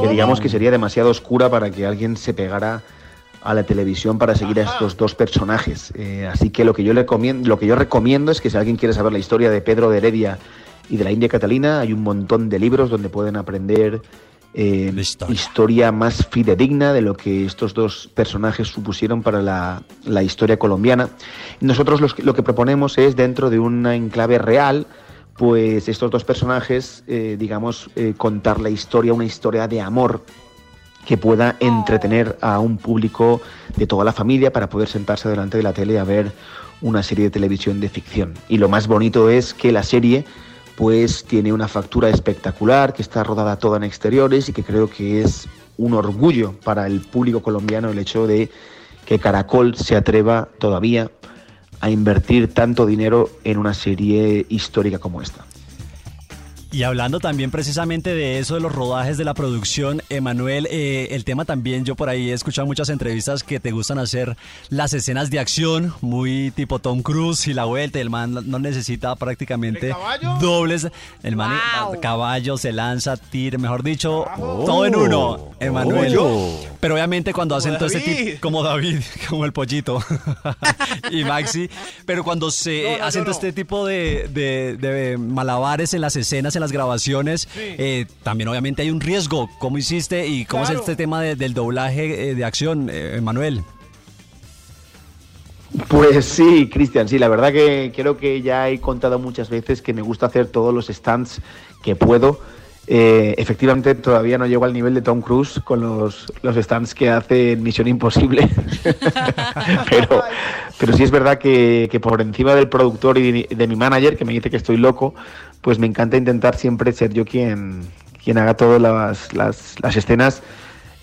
S14: que digamos que sería demasiado oscura para que alguien se pegara a la televisión para seguir a estos dos personajes. Eh, así que lo que yo le lo que yo recomiendo es que si alguien quiere saber la historia de Pedro de Heredia y de la India Catalina, hay un montón de libros donde pueden aprender eh, historia. más fidedigna de lo que estos dos personajes supusieron para la, la historia colombiana. Nosotros los- lo que proponemos es, dentro de una enclave real, pues estos dos personajes, eh, digamos, eh, contar la historia, una historia de amor que pueda entretener a un público de toda la familia para poder sentarse delante de la tele a ver una serie de televisión de ficción. Y lo más bonito es que la serie pues tiene una factura espectacular, que está rodada toda en exteriores y que creo que es un orgullo para el público colombiano el hecho de que Caracol se atreva todavía a invertir tanto dinero en una serie histórica como esta.
S9: Y hablando también precisamente de eso, de los rodajes de la producción, Emanuel, eh, el tema también, yo por ahí he escuchado muchas entrevistas que te gustan hacer las escenas de acción, muy tipo Tom Cruise y la vuelta, el man no necesita prácticamente dobles, el man eh, caballo se lanza, tira, mejor dicho, todo en uno, Emanuel.
S2: Oh.
S9: Pero obviamente cuando
S2: Como
S9: hacen todo ese
S2: David.
S9: tipo, como David, como el pollito y Maxi, pero cuando se
S2: No, no,
S9: hacen todo
S2: no.
S9: este tipo de, de- de malabares en las escenas, en las grabaciones, eh, también obviamente hay un riesgo. ¿Cómo hiciste y cómo es este tema de- del doblaje eh, de acción, eh, Manuel?
S14: Pues sí, Cristian, sí, la verdad que creo que ya he contado muchas veces que me gusta hacer todos los stunts que puedo. Eh, efectivamente, todavía no llego al nivel de Tom Cruise con los, los stunts que hace en Misión Imposible. pero, pero sí es verdad que, que por encima del productor y de, de mi manager, que me dice que estoy loco, pues me encanta intentar siempre ser yo quien, quien haga todas las, las, las escenas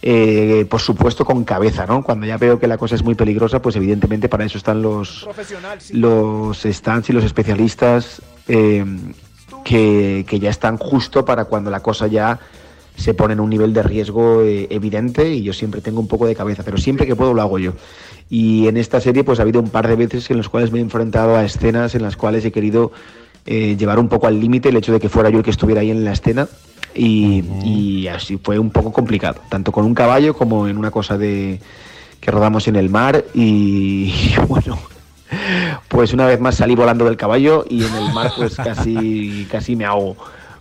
S14: eh, por supuesto con cabeza, ¿no? Cuando ya veo que la cosa es muy peligrosa, pues evidentemente para eso están los,
S4: sí.
S14: los stands y los especialistas eh, que, que ya están justo para cuando la cosa ya se pone en un nivel de riesgo eh, evidente y yo siempre tengo un poco de cabeza, pero siempre que puedo lo hago yo. Y en esta serie pues ha habido un par de veces en las cuales me he enfrentado a escenas en las cuales he querido eh, llevar un poco al límite el hecho de que fuera yo el que estuviera ahí en la escena y, y así fue un poco complicado, tanto con un caballo como en una cosa de que rodamos en el mar y bueno, pues una vez más salí volando del caballo y en el mar pues casi, casi me ahogo.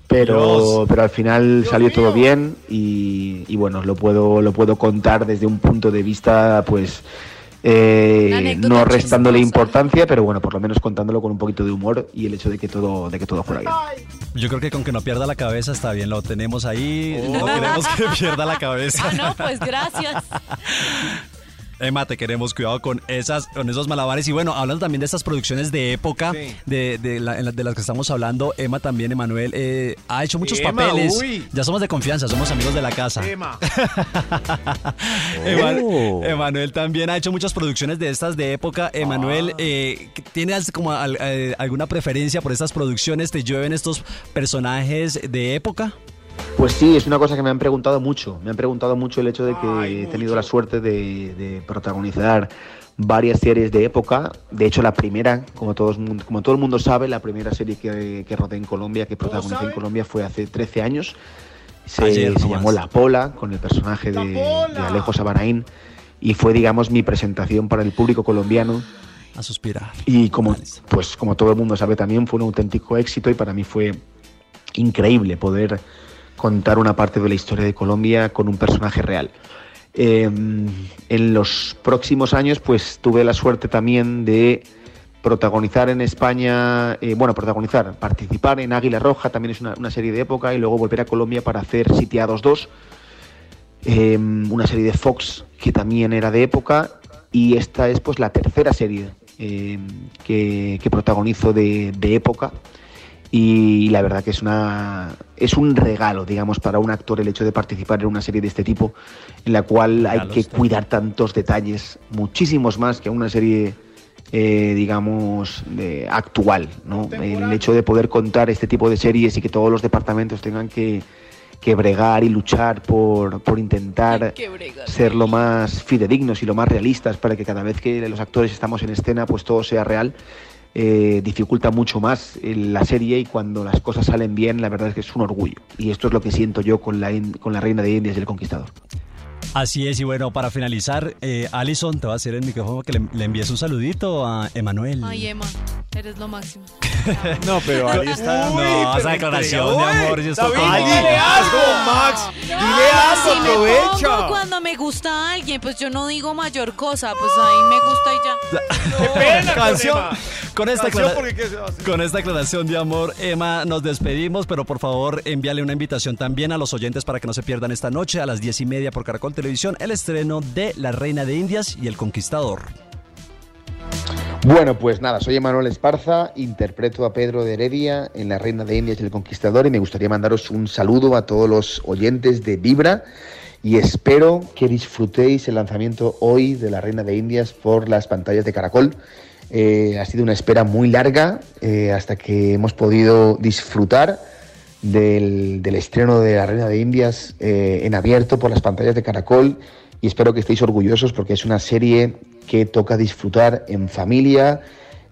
S14: Pero,
S2: Dios.
S14: pero al final salió todo bien y, y bueno, lo puedo, lo puedo contar desde un punto de vista pues eh, no restándole importancia, pero bueno, por lo menos contándolo con un poquito de humor y el hecho de que todo, de que todo fuera bien.
S9: Yo creo que con que no pierda la cabeza está bien, lo tenemos ahí, no queremos que pierda la cabeza.
S6: Ah, no, pues gracias.
S9: Emma, te queremos cuidado con esas, con esos malabares. Y bueno, hablando también de estas producciones de época, de, de, la- en la- de las que estamos hablando, Emma también, Emanuel, eh, ha hecho muchos
S4: Emma,
S9: papeles.
S4: uy.
S9: Ya somos de confianza, somos amigos de la casa.
S4: Emma. Oh.
S9: Emanuel también ha hecho muchas producciones de estas de época. Emanuel,
S4: Ah.
S9: eh, ¿tienes como al- eh, alguna preferencia por estas producciones? ¿Te llueven estos personajes de época?
S14: Pues sí, es una cosa que me han preguntado mucho. Me han preguntado mucho el hecho de que he tenido la suerte de, de protagonizar varias series de época. De hecho, la primera, como, todos, como todo el mundo sabe, la primera serie que, que rodé en Colombia, que protagonicé en Colombia, fue hace 13 años. Se,
S9: Ayer
S14: se
S9: nomás.
S14: llamó La Pola, con el personaje de, de Alejo Sabanaín. Y fue, digamos, mi presentación para el público colombiano.
S9: A suspirar.
S14: Y como, pues, como todo el mundo sabe también, fue un auténtico éxito y para mí fue increíble poder contar una parte de la historia de Colombia con un personaje real. Eh, en los próximos años, pues tuve la suerte también de protagonizar en España, eh, bueno, protagonizar, participar en Águila Roja, también es una, serie de época, y luego volver a Colombia para hacer Sitiados 2, eh, una serie de Fox que también era de época, y esta es pues la tercera serie eh, que, que protagonizo de, de época y la verdad que es una es un regalo digamos para un actor el hecho de participar en una serie de este tipo en la cual hay que cuidar tantos detalles muchísimos más que una serie eh, digamos, de- actual, ¿no? El hecho de poder contar este tipo de series y que todos los departamentos tengan que, que bregar y luchar por, por intentar ser lo más fidedignos y lo más realistas para que cada vez que los actores estamos en escena, pues todo sea real. Eh, dificulta mucho más eh, la serie y cuando las cosas salen bien, la verdad es que es un orgullo. Y esto es lo que siento yo con la, con la Reina de Indias y el Conquistador.
S9: Así es, y bueno, para finalizar, eh, Alison, te va a hacer el micrófono que le, le envíes un saludito a Emanuel.
S6: Ay, Emma, eres lo máximo.
S2: No, pero ahí está.
S9: No, esa declaración de amor, yo estoy con-
S2: dile algo, Max. Dile
S6: me pongo
S2: aprovecha.
S6: cuando me gusta a alguien, pues yo no digo mayor cosa, pues ahí me gusta y ya.
S2: Qué pena,
S9: Canción. Con esta, con esta aclaración de amor, Emma, nos despedimos, pero por favor envíale una invitación también a los oyentes para que no se pierdan esta noche a las diez y media por Caracol Televisión el estreno de La Reina de Indias y El Conquistador.
S14: Bueno, pues nada, soy Emanuel Esparza, interpreto a Pedro de Heredia en La Reina de Indias y el Conquistador y me gustaría mandaros un saludo a todos los oyentes de Vibra y espero que disfrutéis el lanzamiento hoy de La Reina de Indias por las pantallas de Caracol. Eh, ha sido una espera muy larga eh, hasta que hemos podido disfrutar del, del estreno de La Reina de Indias eh, en abierto por las pantallas de Caracol y espero que estéis orgullosos porque es una serie que toca disfrutar en familia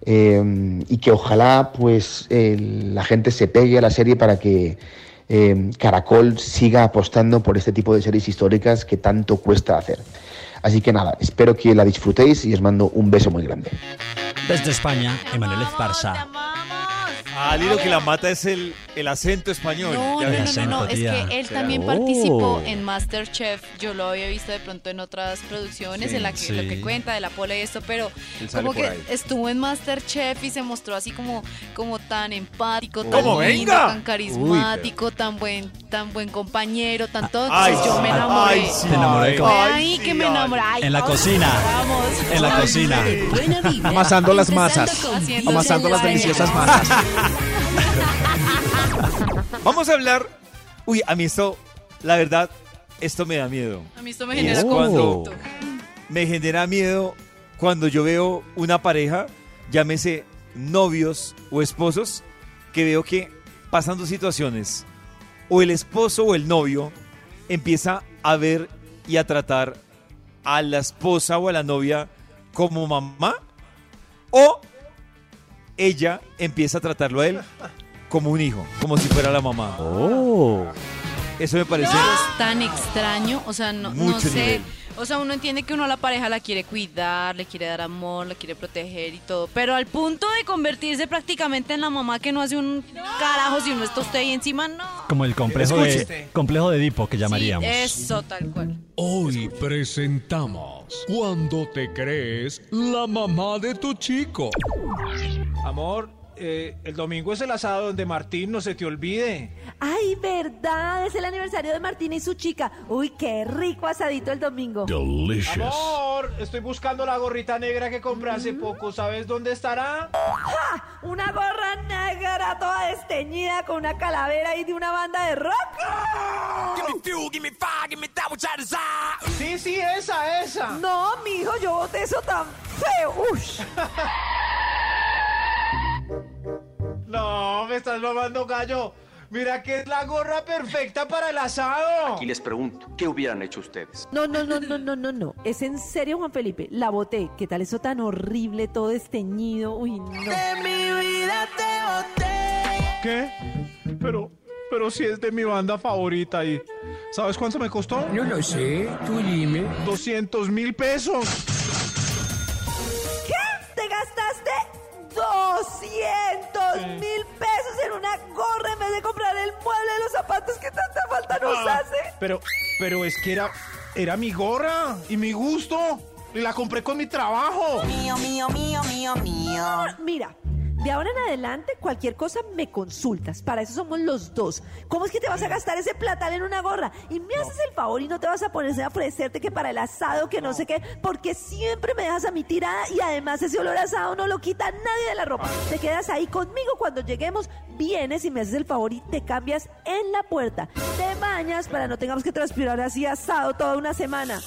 S14: eh, y que ojalá pues eh, la gente se pegue a la serie para que eh, Caracol siga apostando por este tipo de series históricas que tanto cuesta hacer. Así que nada, espero que la disfrutéis y os mando un beso muy grande.
S9: Desde España, Emanuel Esparza.
S2: Ah, Lilo, que la mata es el, el acento español.
S6: No,
S2: Ya
S6: no, no, no, no, es que él también
S2: Oh.
S6: participó en Masterchef. Yo lo había visto de pronto en otras producciones,
S2: Sí,
S6: en la que
S2: sí.
S6: lo que cuenta de la pole y esto, pero como que
S2: ahí.
S6: estuvo en Masterchef y se mostró así como, como tan empático, tan lindo,
S2: ¡Venga!
S6: tan carismático, tan buen, tan buen compañero, tan todo.
S9: Ay,
S6: Entonces yo me enamoré.
S9: Ay, sí. Te enamoré
S6: Fue
S9: como-
S6: ahí que me enamoré. Ay,
S9: En la cocina.
S6: Vamos.
S9: En la cocina.
S4: Amasando las masas. Amasando las deliciosas masas.
S2: Vamos a hablar. Uy, a mí esto, la verdad, esto me da miedo.
S6: A mí esto me genera
S2: es cuando
S6: conflicto.
S2: me genera miedo cuando yo veo una pareja, llámese novios o esposos, que veo que pasando situaciones, o el esposo o el novio empieza a ver y a tratar a la esposa o a la novia como mamá, o ella empieza a tratarlo a él como un hijo, como si fuera la mamá. Eso me parece...
S6: es tan extraño, o sea, no, sé.
S2: nivel.
S6: O sea, uno entiende que uno a la pareja la quiere cuidar, le quiere dar amor, la quiere proteger y todo, pero al punto de convertirse prácticamente en la mamá que no hace un carajo si uno está usted ahí encima, no.
S9: Como el complejo
S6: Escuche.
S9: de, complejo de Edipo que llamaríamos.
S6: Eso, tal cual.
S13: Hoy presentamos Cuando te crees la mamá de tu chico.
S4: Amor, eh, el domingo es el asado donde Martín no se te olvide.
S3: Ay, verdad, es el aniversario de Martín y su chica. Uy, qué rico asadito el domingo.
S4: Amor, estoy buscando la gorrita negra que compré hace poco. ¿Sabes dónde estará?
S3: ¡Ja! Una gorra negra toda desteñida con una calavera y de una banda de rock.
S4: Sí, sí, esa, esa.
S3: No, mijo, yo boté eso tan feo. Ush.
S4: No, me estás mamando gallo. Mira que es la gorra perfecta para el asado.
S15: Aquí les pregunto, ¿qué hubieran hecho ustedes?
S3: No, no, no, no, no, no, no. Es en serio, Juan Felipe. La boté. ¿Qué tal eso tan horrible, todo desteñido? Uy, no.
S10: mi vida te boté.
S4: ¿Qué? Pero, pero si es de mi banda favorita y... ¿Sabes cuánto me costó?
S10: No lo sé, tú dime.
S4: 200 mil pesos.
S3: 200 mil pesos en una gorra en vez de comprar el mueble de los zapatos que tanta falta nos
S4: Ah,
S3: hace?
S4: Pero, pero es que era, era mi gorra y mi gusto. Y la compré con mi trabajo.
S3: Mío, mío, mío, mío, mío. Mira, de ahora en adelante cualquier cosa me consultas. Para eso somos los dos. ¿Cómo es que te vas a gastar ese platal en una gorra? Y me haces el favor y no te vas a ponerse a ofrecerte que para el asado, que no sé qué, porque siempre me dejas a mi tirada y además ese olor asado no lo quita nadie de la ropa. Te quedas ahí conmigo cuando lleguemos, vienes y me haces el favor y te cambias en la puerta. Te bañas para no tengamos que transpirar así asado toda una semana.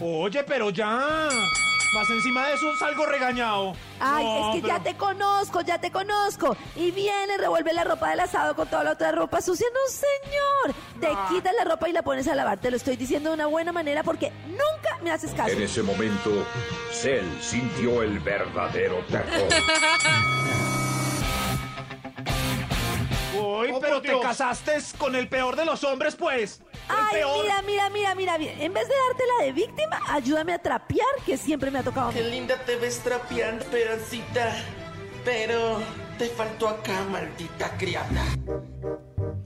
S4: Oye, pero ya. Más encima de eso salgo regañado.
S3: Ay,
S4: No,
S3: es que
S4: pero-
S3: ya te conozco, ya te conozco. Y viene, revuelve la ropa del asado con toda la otra ropa sucia. No, señor. Te
S4: Ah.
S3: quitas la ropa y la pones a lavar. Te lo estoy diciendo de una buena manera porque nunca me haces caso.
S16: En ese momento, Cell sintió el verdadero terror.
S4: Uy, pero te casaste con el peor de los hombres, pues.
S3: Ay,
S4: peor.
S3: mira, mira, mira, mira, bien. En vez de darte la de víctima, ayúdame a trapear, que siempre me ha tocado. a mí.
S17: Qué linda te ves trapeando, Esperancita. Pero te faltó acá, maldita criada.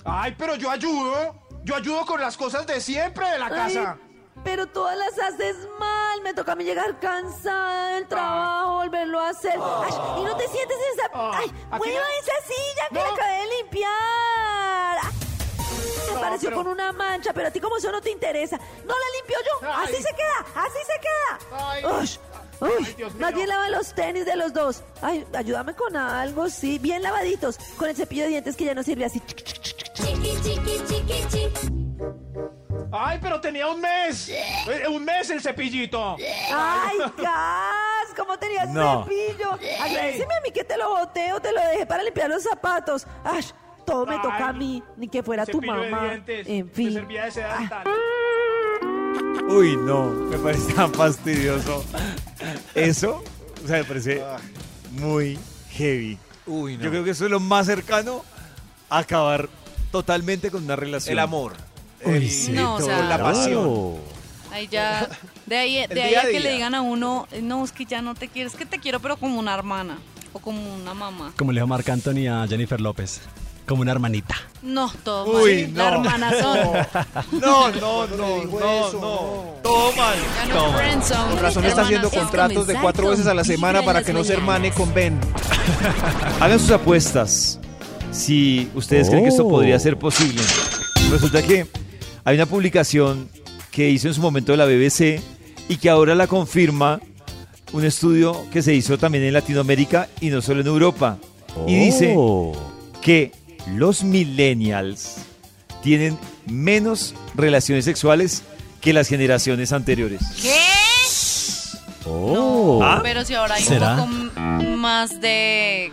S4: Ay, pero yo ayudo. Yo ayudo con las cosas de siempre de la
S3: Ay,
S4: casa.
S3: Pero todas las haces mal. Me toca a mí llegar cansada del trabajo, volverlo a hacer. Ay, y no te sientes en esa. Ay,
S4: aquí
S3: mueva esa silla que la acabé de limpiar. Ah, Me
S4: No,
S3: apareció
S4: pero-
S3: con una mancha, pero a ti como eso no te interesa. No la limpio yo.
S4: Ay.
S3: Así se queda, así se queda.
S4: Ay.
S3: Ush, uy,
S4: Dios
S3: más
S4: mío.
S3: bien lava los tenis de los dos. Ay, ayúdame con algo, sí. Bien lavaditos. Con el cepillo de dientes que ya no sirve así.
S4: Ay, pero tenía un mes. Eh, Un mes el cepillito.
S3: ¡Ay, gas! ¿Cómo tenías
S4: No.
S3: cepillo? Agradeceme a mí que te lo boté o te lo dejé para limpiar los zapatos. ¡Ay! Todo me toca a mí, ni que fuera tu
S4: Cepillo de
S3: mamá.
S4: dientes.
S3: En
S4: Me
S3: fin.
S4: servía de sedantal.
S2: Uy, no, me parece tan fastidioso. Eso, o sea, me parece muy heavy.
S4: Uy, no.
S2: Yo creo que eso es lo más cercano a acabar totalmente con una relación.
S4: El amor.
S2: Uy,
S4: sí,
S6: No, o sea,
S4: la pasión.
S6: Ahí ya, de ahí, de ahí a que le
S4: día.
S6: digan a uno, no, es que ya no te quiero, es que te quiero, pero como una hermana o como una mamá.
S9: Como le dijo Marc Anthony a Jennifer López. Como una hermanita.
S6: No, todo
S2: Uy,
S6: mal.
S2: no.
S6: La hermana son.
S2: No, no, no, no, no. Todo mal.
S6: Todo mal.
S4: Con razón está haciendo contratos de cuatro veces a la semana para que no se hermane con Ben.
S2: Hagan sus apuestas si ustedes creen que esto
S9: Oh.
S2: podría ser posible. Resulta que hay una publicación que hizo en su momento la BBC y que ahora la confirma un estudio que se hizo también en Latinoamérica y no solo en Europa. Y dice
S9: Oh.
S2: que los millennials tienen menos relaciones sexuales que las generaciones anteriores.
S6: ¿Qué?
S9: Oh.
S2: ¿Ah?
S6: Pero si ahora hay
S9: ¿Será?
S6: un poco más de,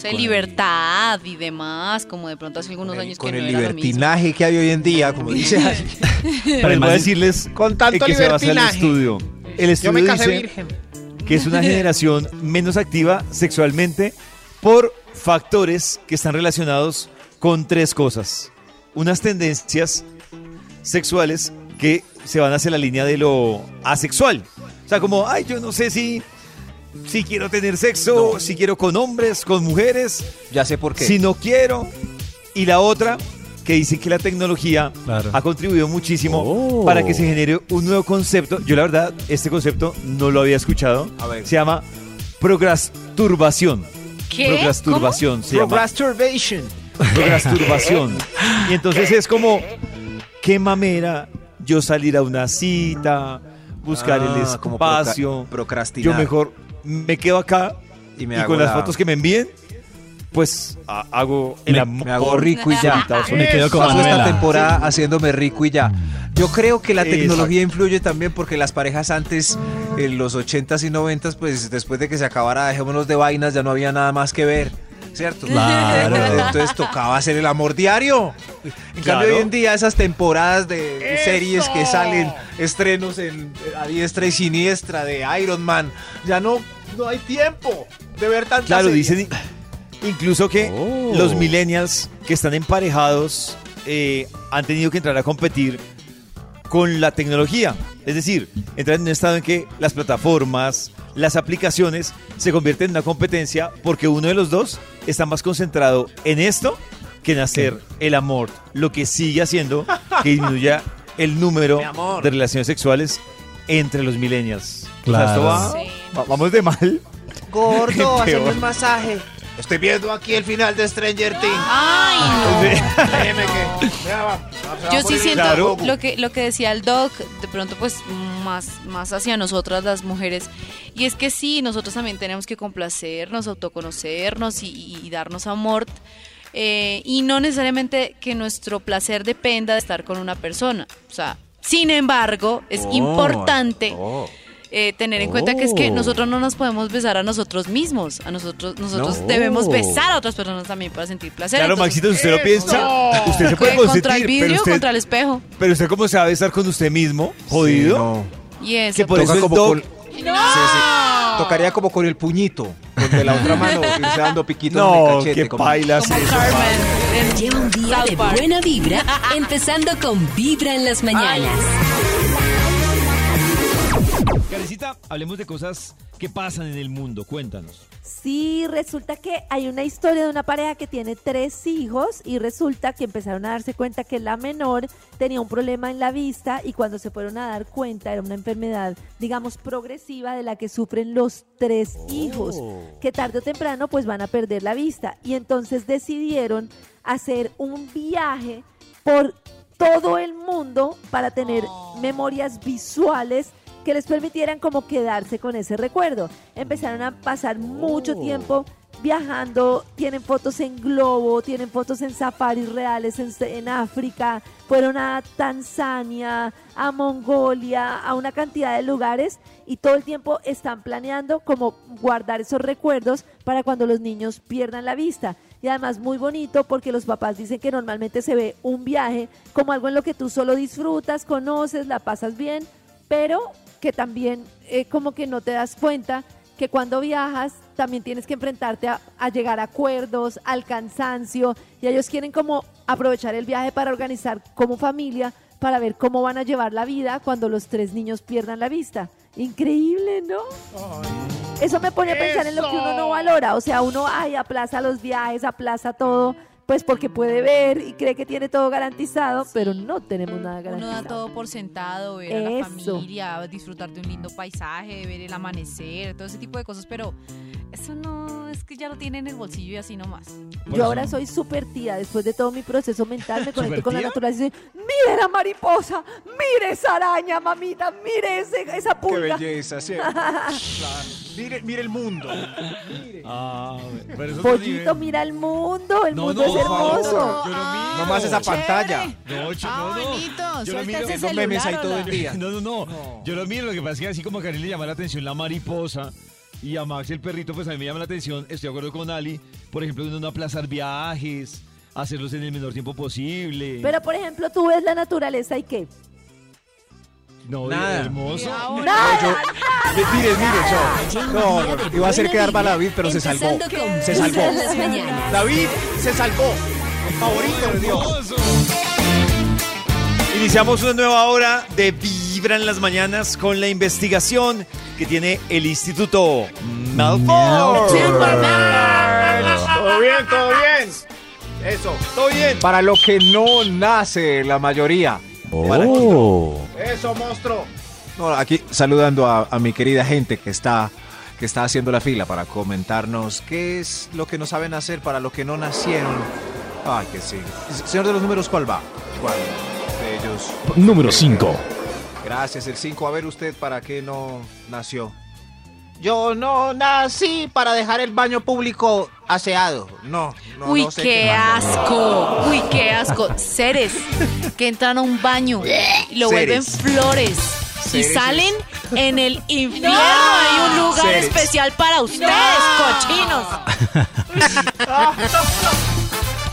S6: sé, libertad y demás, como de pronto hace algunos años
S4: Con
S6: que
S4: el
S6: no era lo mismo.
S4: libertinaje que hay hoy en día, como dice.
S2: Pero voy a decirles
S4: Con tanto
S2: qué se basa el estudio. El
S4: Yo
S2: estudio
S4: me casé
S2: dice
S4: virgen.
S2: que es una generación menos activa sexualmente por factores que están relacionados con tres cosas. Unas tendencias sexuales que se van hacia la línea de lo asexual. O sea, como, ay, yo no sé si, si quiero tener sexo, si quiero con hombres, con mujeres,
S4: Ya sé por qué.
S2: si no quiero. Y la otra, que dicen que la tecnología
S9: Claro.
S2: ha contribuido muchísimo
S9: Oh.
S2: para que se genere un nuevo concepto. Yo la verdad, este concepto no lo había escuchado.
S4: A ver.
S2: Se llama procrasturbación.
S6: ¿Qué?
S2: Procrasturbación se llama.
S4: Procrasturbación.
S2: Procrasturbación. Y entonces es como, qué mamera yo salir a una cita, buscar el
S4: Ah, como
S2: espacio.
S4: procrastinar.
S2: Yo mejor me quedo acá
S4: Y me
S2: con las
S4: la-
S2: fotos que me envíen, pues ha- hago el
S9: Me-
S2: amor.
S4: Me hago rico y ya.
S9: Me quedo con
S4: Paso esta temporada haciéndome rico y ya. Yo creo que la
S2: Exacto.
S4: tecnología influye también porque las parejas antes, en los 80s y 90s, pues después de que se acabara Dejémonos de vainas, ya no había nada más que ver. ¿Cierto?
S9: Claro.
S4: Entonces tocaba hacer el amor diario. En
S2: Claro.
S4: cambio, hoy en día esas temporadas de series que salen, estrenos en, a diestra y siniestra de Iron Man, ya no, no hay tiempo de ver tantas
S2: Claro,
S4: series.
S2: dicen incluso que
S9: Oh.
S2: los millennials que están emparejados eh, han tenido que entrar a competir con la tecnología. Es decir, entrar en un estado en que las plataformas, las aplicaciones se convierten en una competencia porque uno de los dos está más concentrado en esto que en hacer el amor, lo que sigue haciendo que disminuya el número de relaciones sexuales entre los millennials. O sea,
S9: Claro.
S2: esto va-
S6: Sí.
S2: va- vamos de mal.
S10: Gordo, haceme un masaje.
S4: Estoy viendo aquí el final de Stranger Things.
S6: Ay,
S4: Déjeme que.
S6: Yo sí siento lo que lo que decía el doc, de pronto pues más más hacia nosotras las mujeres. Y es que sí, nosotros también tenemos que complacernos, autoconocernos y darnos amor eh, y no necesariamente que nuestro placer dependa de estar con una persona, o sea, Sin embargo, es
S4: Oh,
S6: importante
S4: oh.
S6: Eh, tener en cuenta que es que
S4: Oh.
S6: nosotros no nos podemos besar a nosotros mismos. A nosotros, nosotros
S2: No.
S6: debemos besar a otras personas también para sentir placer.
S2: Claro,
S6: Entonces,
S2: Maxito, si usted lo piensa, usted se puede consentir,
S6: contra el
S2: pero
S6: vidrio,
S2: usted,
S6: contra el espejo.
S2: pero usted cómo se va a besar con usted mismo, jodido.
S6: Y eso.
S2: Que por eso es
S4: como con- Sí, sí. Tocaría como con el puñito, con de la otra mano, irse dando piquitos en
S2: No,
S4: el cachete.
S2: qué
S4: como-
S2: bailas
S1: Lleva un día de buena vibra, empezando con Vibra en las mañanas.
S2: Karencita, hablemos de cosas que pasan en el mundo. Cuéntanos.
S3: Sí, resulta que hay una historia de una pareja que tiene tres hijos y resulta que empezaron a darse cuenta que la menor tenía un problema en la vista y cuando se fueron a dar cuenta era una enfermedad, digamos, progresiva de la que sufren los tres hijos, que tarde o temprano pues van a perder la vista. Y entonces decidieron hacer un viaje por todo el mundo para tener memorias visuales que les permitieran como quedarse con ese recuerdo. Empezaron a pasar mucho tiempo viajando, tienen fotos en globo, tienen fotos en safaris reales en, en África, fueron a Tanzania, a Mongolia, a una cantidad de lugares y todo el tiempo están planeando como guardar esos recuerdos para cuando los niños pierdan la vista. Y además muy bonito porque los papás dicen que normalmente se ve un viaje como algo en lo que tú solo disfrutas, conoces, la pasas bien, pero que también eh, como que no te das cuenta que cuando viajas también tienes que enfrentarte a, a llegar a acuerdos, al cansancio, y ellos quieren como aprovechar el viaje para organizar como familia, para ver cómo van a llevar la vida cuando los tres niños pierdan la vista. Increíble, ¿no? Eso me pone a pensar en lo que uno no valora, o sea, uno, ay, aplaza los viajes, aplaza todo, pues porque puede ver y cree que tiene todo garantizado, pero no tenemos nada
S6: Uno
S3: garantizado.
S6: da todo por sentado, ver a la familia, disfrutar de un lindo paisaje, ver el amanecer, todo ese tipo de cosas, pero eso no es que ya lo tiene en el bolsillo y así nomás.
S3: Yo ahora soy súper tía, después de todo mi proceso mental me conecto con la naturaleza y digo, mire la mariposa, mire esa araña, mamita, mire ese- esa
S4: Qué
S3: pulga.
S4: belleza, ¿cierto? Claro. Mire, mire el mundo.
S2: Ah, pero eso es otro
S3: Pollito, mira el mundo, el
S2: No,
S3: mundo
S2: no,
S3: es hermoso.
S2: yo lo miro.
S4: No más esa pantalla.
S2: No, no, no.
S6: bonito,
S2: Yo lo
S6: suelta
S2: miro.
S6: ese
S4: Viendo memes ahí
S6: celular,
S4: todo el
S6: hola.
S4: día.
S2: No, no, no, Yo lo miro, lo que pasa es que así como a Karen le llama la atención la mariposa y a Max el perrito, pues a mí me llama la atención, estoy de acuerdo con Ali, por ejemplo, uno no aplazar viajes, hacerlos en el menor tiempo posible.
S3: Pero por ejemplo, tú ves la naturaleza y qué?
S2: no,
S4: Nada.
S2: hermoso.
S3: Nada.
S4: Mi- Mire, mire, yo. No, no, iba a hacer quedar mal a David, pero se salvó. Se salvó. David se salvó. Favorito de Dios.
S2: Iniciamos una nueva hora de Vibra en las mañanas con la investigación que tiene el Instituto Malfoy.
S4: Todo bien, todo bien. Eso, todo bien. Para lo que no nace la mayoría.
S9: Oh.
S4: Eso, monstruo. No, aquí saludando a, a mi querida gente que está, que está haciendo la fila para comentarnos qué es lo que no saben hacer para lo que no nacieron. Ay, que sí. Señor de los números, ¿cuál va? ¿Cuál de ellos?
S13: Número 5.
S4: Gracias, el 5. A ver usted, ¿para qué no nació?
S10: Yo no nací para dejar el baño público aseado.
S4: No, no,
S6: Uy,
S4: no sé
S6: qué asco. Uy, qué asco. Seres que entran a un baño y lo vuelven flores. Y salen en el infierno. Hay un lugar especial para ustedes, cochinos.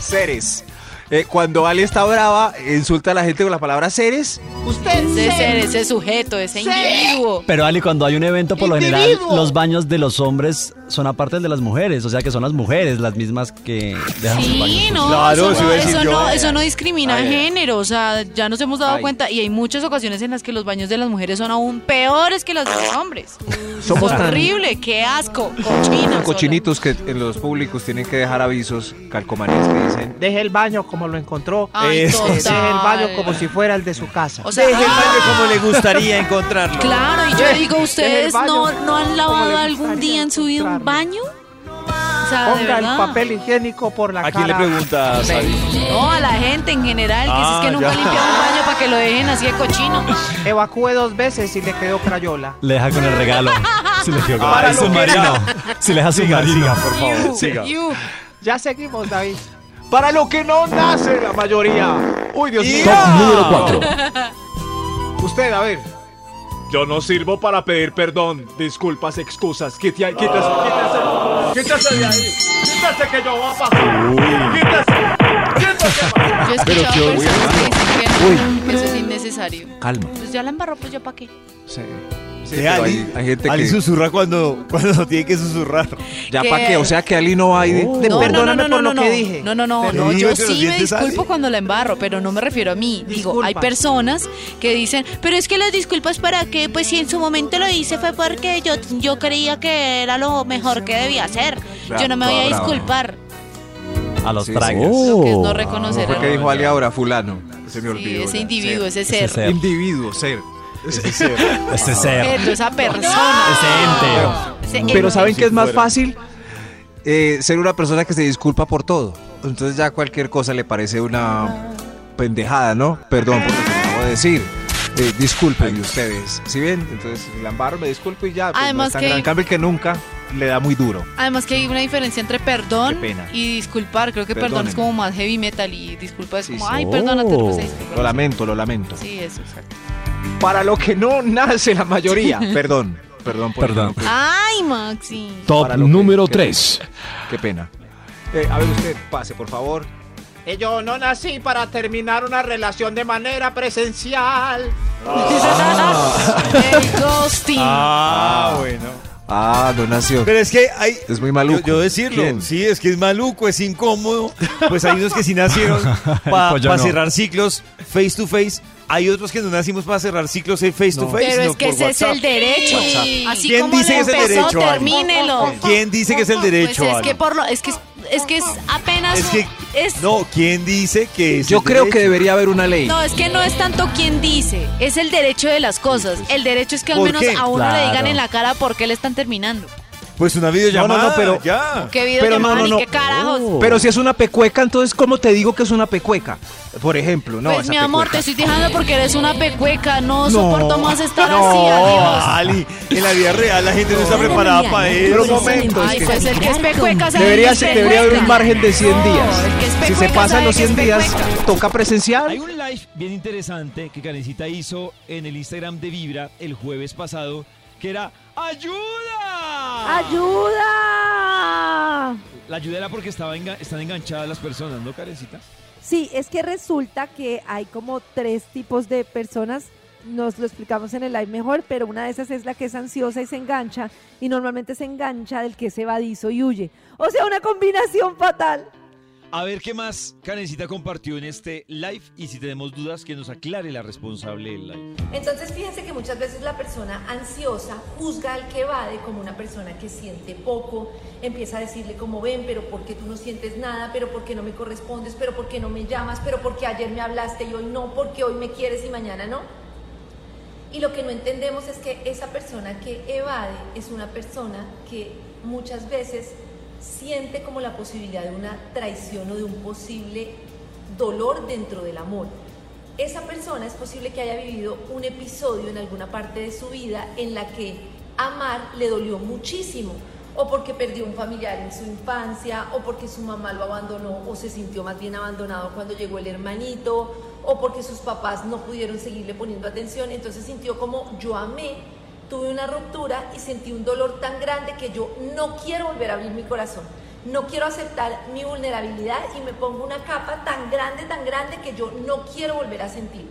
S4: Seres. Eh, cuando Ali está brava, insulta a la gente con la palabra seres.
S10: Usted,
S6: Ese ser,
S10: ser,
S6: ese sujeto, ese
S10: Ser.
S6: individuo.
S9: Pero Ali, cuando hay un evento, por lo general,
S10: Individuo.
S9: los baños de los hombres son aparte del de las mujeres. O sea que son las mujeres las mismas que dejan sus baños.
S6: Sí, no,
S2: Claro,
S6: eso,
S2: sí
S6: no, eso
S2: yo.
S6: no, eso no discrimina
S4: Ay, ay.
S6: género, o sea, ya nos hemos dado
S4: Ay.
S6: cuenta y hay muchas ocasiones en las que los baños de las mujeres son aún peores que los de los hombres.
S4: Somos
S6: es
S4: tan-
S6: horrible, qué asco, cochinos.
S4: Cochinitos que en los públicos tienen que dejar avisos calcomanías que dicen
S10: deje el baño como lo encontró.
S6: Ay,
S2: Eso.
S6: total.
S10: Deje el baño como si fuera el de su casa.
S6: O sea,
S2: Deje el
S6: ¡ah!
S2: baño como le gustaría encontrarlo.
S6: Claro, y yo digo, ¿ustedes
S10: baño
S6: no, no han lavado algún día en su vida un baño? O sea,
S10: Ponga el papel higiénico por la
S2: ¿A quién le
S10: cara.
S2: preguntas?
S6: No, a la gente en general, que si es
S2: Ah,
S6: que nunca
S2: ya.
S6: limpian un baño para que lo dejen así de cochino.
S10: Evacué dos veces y le quedó crayola.
S9: Le deja con el regalo. Si le quedó submarino. Si le deja submarino.
S2: por favor. Siga.
S6: You.
S10: Ya seguimos, David.
S4: Para lo que no nace la mayoría. Uy, Dios mío.
S13: Top número 4.
S4: Usted, a ver.
S18: Yo no sirvo para pedir perdón, disculpas, excusas. Quítese, quítese, quítese, quítese de ahí. Quítese que yo voy a pasar. Quítese, quítese.
S6: Yo he
S4: Pero
S6: escuchado personas que dicen que
S4: Uy.
S6: no, que eso es innecesario.
S4: Calma.
S6: Pues ya la embarró, pues yo para qué.
S4: Sí.
S2: Sí, Ali,
S4: hay- hay gente
S2: Ali
S4: que-
S2: susurra cuando, cuando tiene que susurrar.
S4: ¿Ya para qué? O sea que Ali no hay de, de
S6: No, no, no,
S4: perdóname
S6: no,
S4: por
S6: no,
S4: lo
S6: no.
S4: que dije.
S6: No, no, no, no, yo sí me disculpo cuando la embarro, pero no me refiero a mí. Digo, hay personas que dicen, pero es que las disculpas para qué, pues si en su momento lo hice fue porque yo, yo creía que era lo mejor que debía hacer. Yo no me voy a disculpar.
S9: A los
S4: Sí.
S6: Lo que es no reconocer
S4: ¿Por qué dijo Ali ahora, fulano? Se me olvidó.
S6: ese
S4: ya.
S6: individuo, ese
S9: Ese
S6: ser.
S9: ser.
S4: Individuo, ser. Ese ser.
S9: Ese ser.
S6: Esa persona.
S9: Ese
S4: Pero. ¿saben qué es más fácil? Eh, ser una persona que se disculpa por todo. Entonces ya cualquier cosa le parece una pendejada, ¿no? Perdón por lo que acabo de decir. Eh, disculpen ustedes. ¿Sí ven? Entonces la embarro, me disculpo y ya. pues, no
S6: Además
S4: es tan
S6: que-
S4: gran. En cambio, que nunca le da muy duro.
S6: Además que hay una diferencia entre perdón
S4: Qué pena.
S6: y disculpar. Creo que perdón
S4: Perdónenme.
S6: es como más heavy metal y disculpa es
S4: Sí,
S6: como,
S4: sí.
S6: ay, perdónate, pues se
S4: Lo lamento, lo lamento.
S6: Sí, eso, exacto.
S4: Para lo que no nace la mayoría. Perdón. Perdón por
S9: Perdón.
S6: Ay, Maxi.
S13: Top
S4: Para lo que-
S13: número
S4: que-
S13: 3.
S4: Qué pena. Eh, a ver usted, pase, por favor.
S10: Eh, Yo no nací para terminar una relación de manera presencial.
S6: El ghosting.
S2: Ah, bueno.
S4: Ah, no nació.
S2: Pero es que hay.
S4: Es muy maluco.
S2: Yo, yo decirlo,
S4: ¿Quién?
S2: sí, es que es maluco, es incómodo. Pues hay unos que sí nacieron para
S9: Pues
S2: cerrar ciclos face to face. Hay otros que no nacimos para cerrar ciclos face to
S4: No.
S2: face.
S6: Pero
S2: sino
S6: es que ese es
S2: WhatsApp.
S6: el derecho. Así
S2: ¿Quién
S6: como
S2: dice
S6: lo
S2: que es el
S6: empezó,
S2: derecho,
S6: termínelo.
S2: ¿Quién dice que es el derecho?
S6: Pues es que por lo, es que es, es que es apenas
S2: Es que-
S6: es
S2: No, ¿quién dice que es
S4: Yo
S2: el
S4: creo que
S2: derecho?
S4: debería haber una ley.
S6: No, es que no es tanto quien dice, es el derecho de las cosas. El derecho es que al
S2: ¿Por
S6: menos
S2: qué?
S6: a uno le digan
S9: Claro.
S6: en la cara por qué le están terminando.
S2: Pues una videollamada.
S4: No, no, no, pero-
S2: ya.
S6: ¿Qué video
S4: Pero no, no,
S6: qué carajos?
S4: Pero si es una pecueca, entonces ¿cómo te digo que es una pecueca? Por ejemplo, no.
S6: pues
S4: esa
S6: mi amor,
S4: pecueca.
S6: te estoy dejando porque eres una pecueca, no,
S4: No.
S6: soporto más estar
S2: No,
S6: así, adiós.
S2: Ali, en la vida real la gente no está preparada para eso.
S4: Pero un
S11: eso
S4: momento,
S11: le
S6: Ay,
S4: es que-
S6: pues el que es pecueca sabe
S4: Debería, ser- debería haber un
S6: pecueca.
S4: margen de 100
S6: No,
S4: días.
S6: el que es
S4: Si se
S6: pecueca
S4: pasan los
S6: que es
S4: 100 días,
S6: pecueca.
S4: toca presencial.
S2: Hay un live bien interesante que Karencita hizo en el Instagram de Vibra el jueves pasado, que era ¡Ayuda!
S3: ¡Ayuda!
S2: La ayuda era porque estaba están enganchadas las personas, ¿no, Karencita?
S3: Sí, es que resulta que hay como tres tipos de personas. Nos lo explicamos en el live mejor, pero una de esas es la que es ansiosa y se engancha. Y normalmente se engancha del que es evadizo y huye. O sea, una combinación fatal.
S2: A ver qué más Karencita compartió en este live y si tenemos dudas que nos aclare la responsable del live.
S19: Entonces fíjense que muchas veces la persona ansiosa juzga al que evade como una persona que siente poco, empieza a decirle como ven, pero ¿por qué tú no sientes nada? ¿Pero por qué no me correspondes? ¿Pero por qué no me llamas? ¿Pero por qué ayer me hablaste y hoy no? ¿Por qué hoy me quieres y mañana no? Y lo que no entendemos es que esa persona que evade es una persona que muchas veces siente como la posibilidad de una traición o de un posible dolor dentro del amor. Esa persona es posible que haya vivido un episodio en alguna parte de su vida en la que amar le dolió muchísimo, o porque perdió un familiar en su infancia, o porque su mamá lo abandonó o se sintió más bien abandonado cuando llegó el hermanito, o porque sus papás no pudieron seguirle poniendo atención, entonces sintió como yo amé, tuve una ruptura y sentí un dolor tan grande que yo no quiero volver a abrir mi corazón. No quiero aceptar mi vulnerabilidad y me pongo una capa tan grande, tan grande que yo no quiero volver a sentir.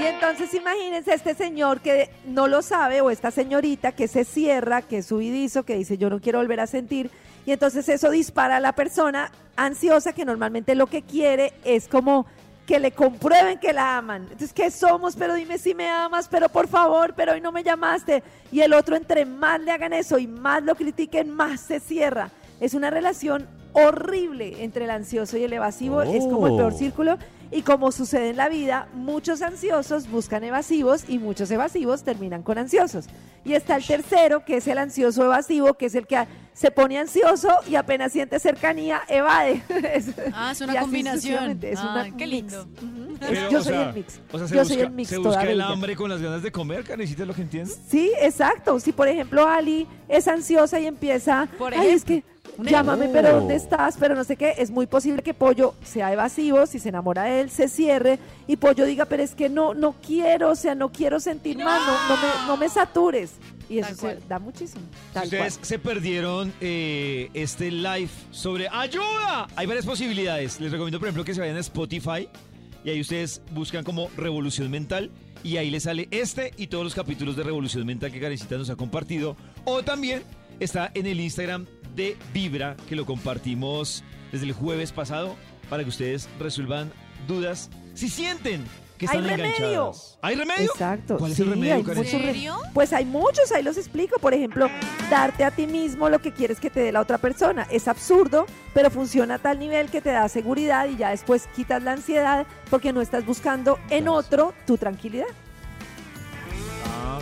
S3: Y entonces imagínense este señor que no lo sabe o esta señorita que se cierra, que es subidizo, que dice yo no quiero volver a sentir. Y entonces eso dispara a la persona ansiosa que normalmente lo que quiere es como que le comprueben que la aman. Entonces, ¿qué somos? Pero dime si me amas, pero por favor, pero hoy no me llamaste. Y el otro, entre más le hagan eso y más lo critiquen, más se cierra. Es una relación horrible entre el ansioso y el evasivo. Es como el peor
S9: Oh.
S3: círculo. Y como sucede en la vida, muchos ansiosos buscan evasivos y muchos evasivos terminan con ansiosos. Y está el tercero, que es el ansioso evasivo, que es el que se pone ansioso y apenas siente cercanía, evade. Es-
S6: Ah, es una combinación.
S3: Es
S6: Ah,
S3: una
S6: qué
S3: mix.
S6: lindo.
S3: Ujú.
S2: Pero,
S3: Yo
S2: o
S3: soy
S2: sea,
S3: el mix.
S2: O sea, se
S3: Yo
S2: busca,
S3: soy el mix
S2: se busca el hambre con las ganas de comer, Karencita, ¿es lo que entiendes?
S3: Sí, exacto. Si por ejemplo Ali es ansiosa y empieza,
S6: Por
S3: ay, es que llámame, pero ¿dónde estás? Pero no sé qué. Es muy posible que Pollo sea evasivo, si se enamora de él, se cierre y Pollo diga, pero es que no, no quiero, o sea, no quiero sentir más, no, no me, no me satures. Y eso se da muchísimo. Cual.
S2: ustedes se perdieron eh, este live sobre ayuda, hay varias posibilidades. Les recomiendo, por ejemplo, que se vayan a Spotify y ahí ustedes buscan como Revolución Mental y ahí les sale este y todos los capítulos de Revolución Mental que Karencita nos ha compartido. O también está en el Instagram de Vibra, que lo compartimos desde el jueves pasado para que ustedes resuelvan dudas si sienten que
S3: ¡Hay
S2: están
S3: remedio!
S2: enganchados. ¿Hay remedio?
S3: Exacto.
S2: ¿Cuál es el remedio,
S3: hay Pues hay muchos, ahí los explico. Por ejemplo, darte a ti mismo lo que quieres que te dé la otra persona. Es absurdo, pero funciona a tal nivel que te da seguridad y ya después quitas la ansiedad porque no estás buscando en otro tu tranquilidad.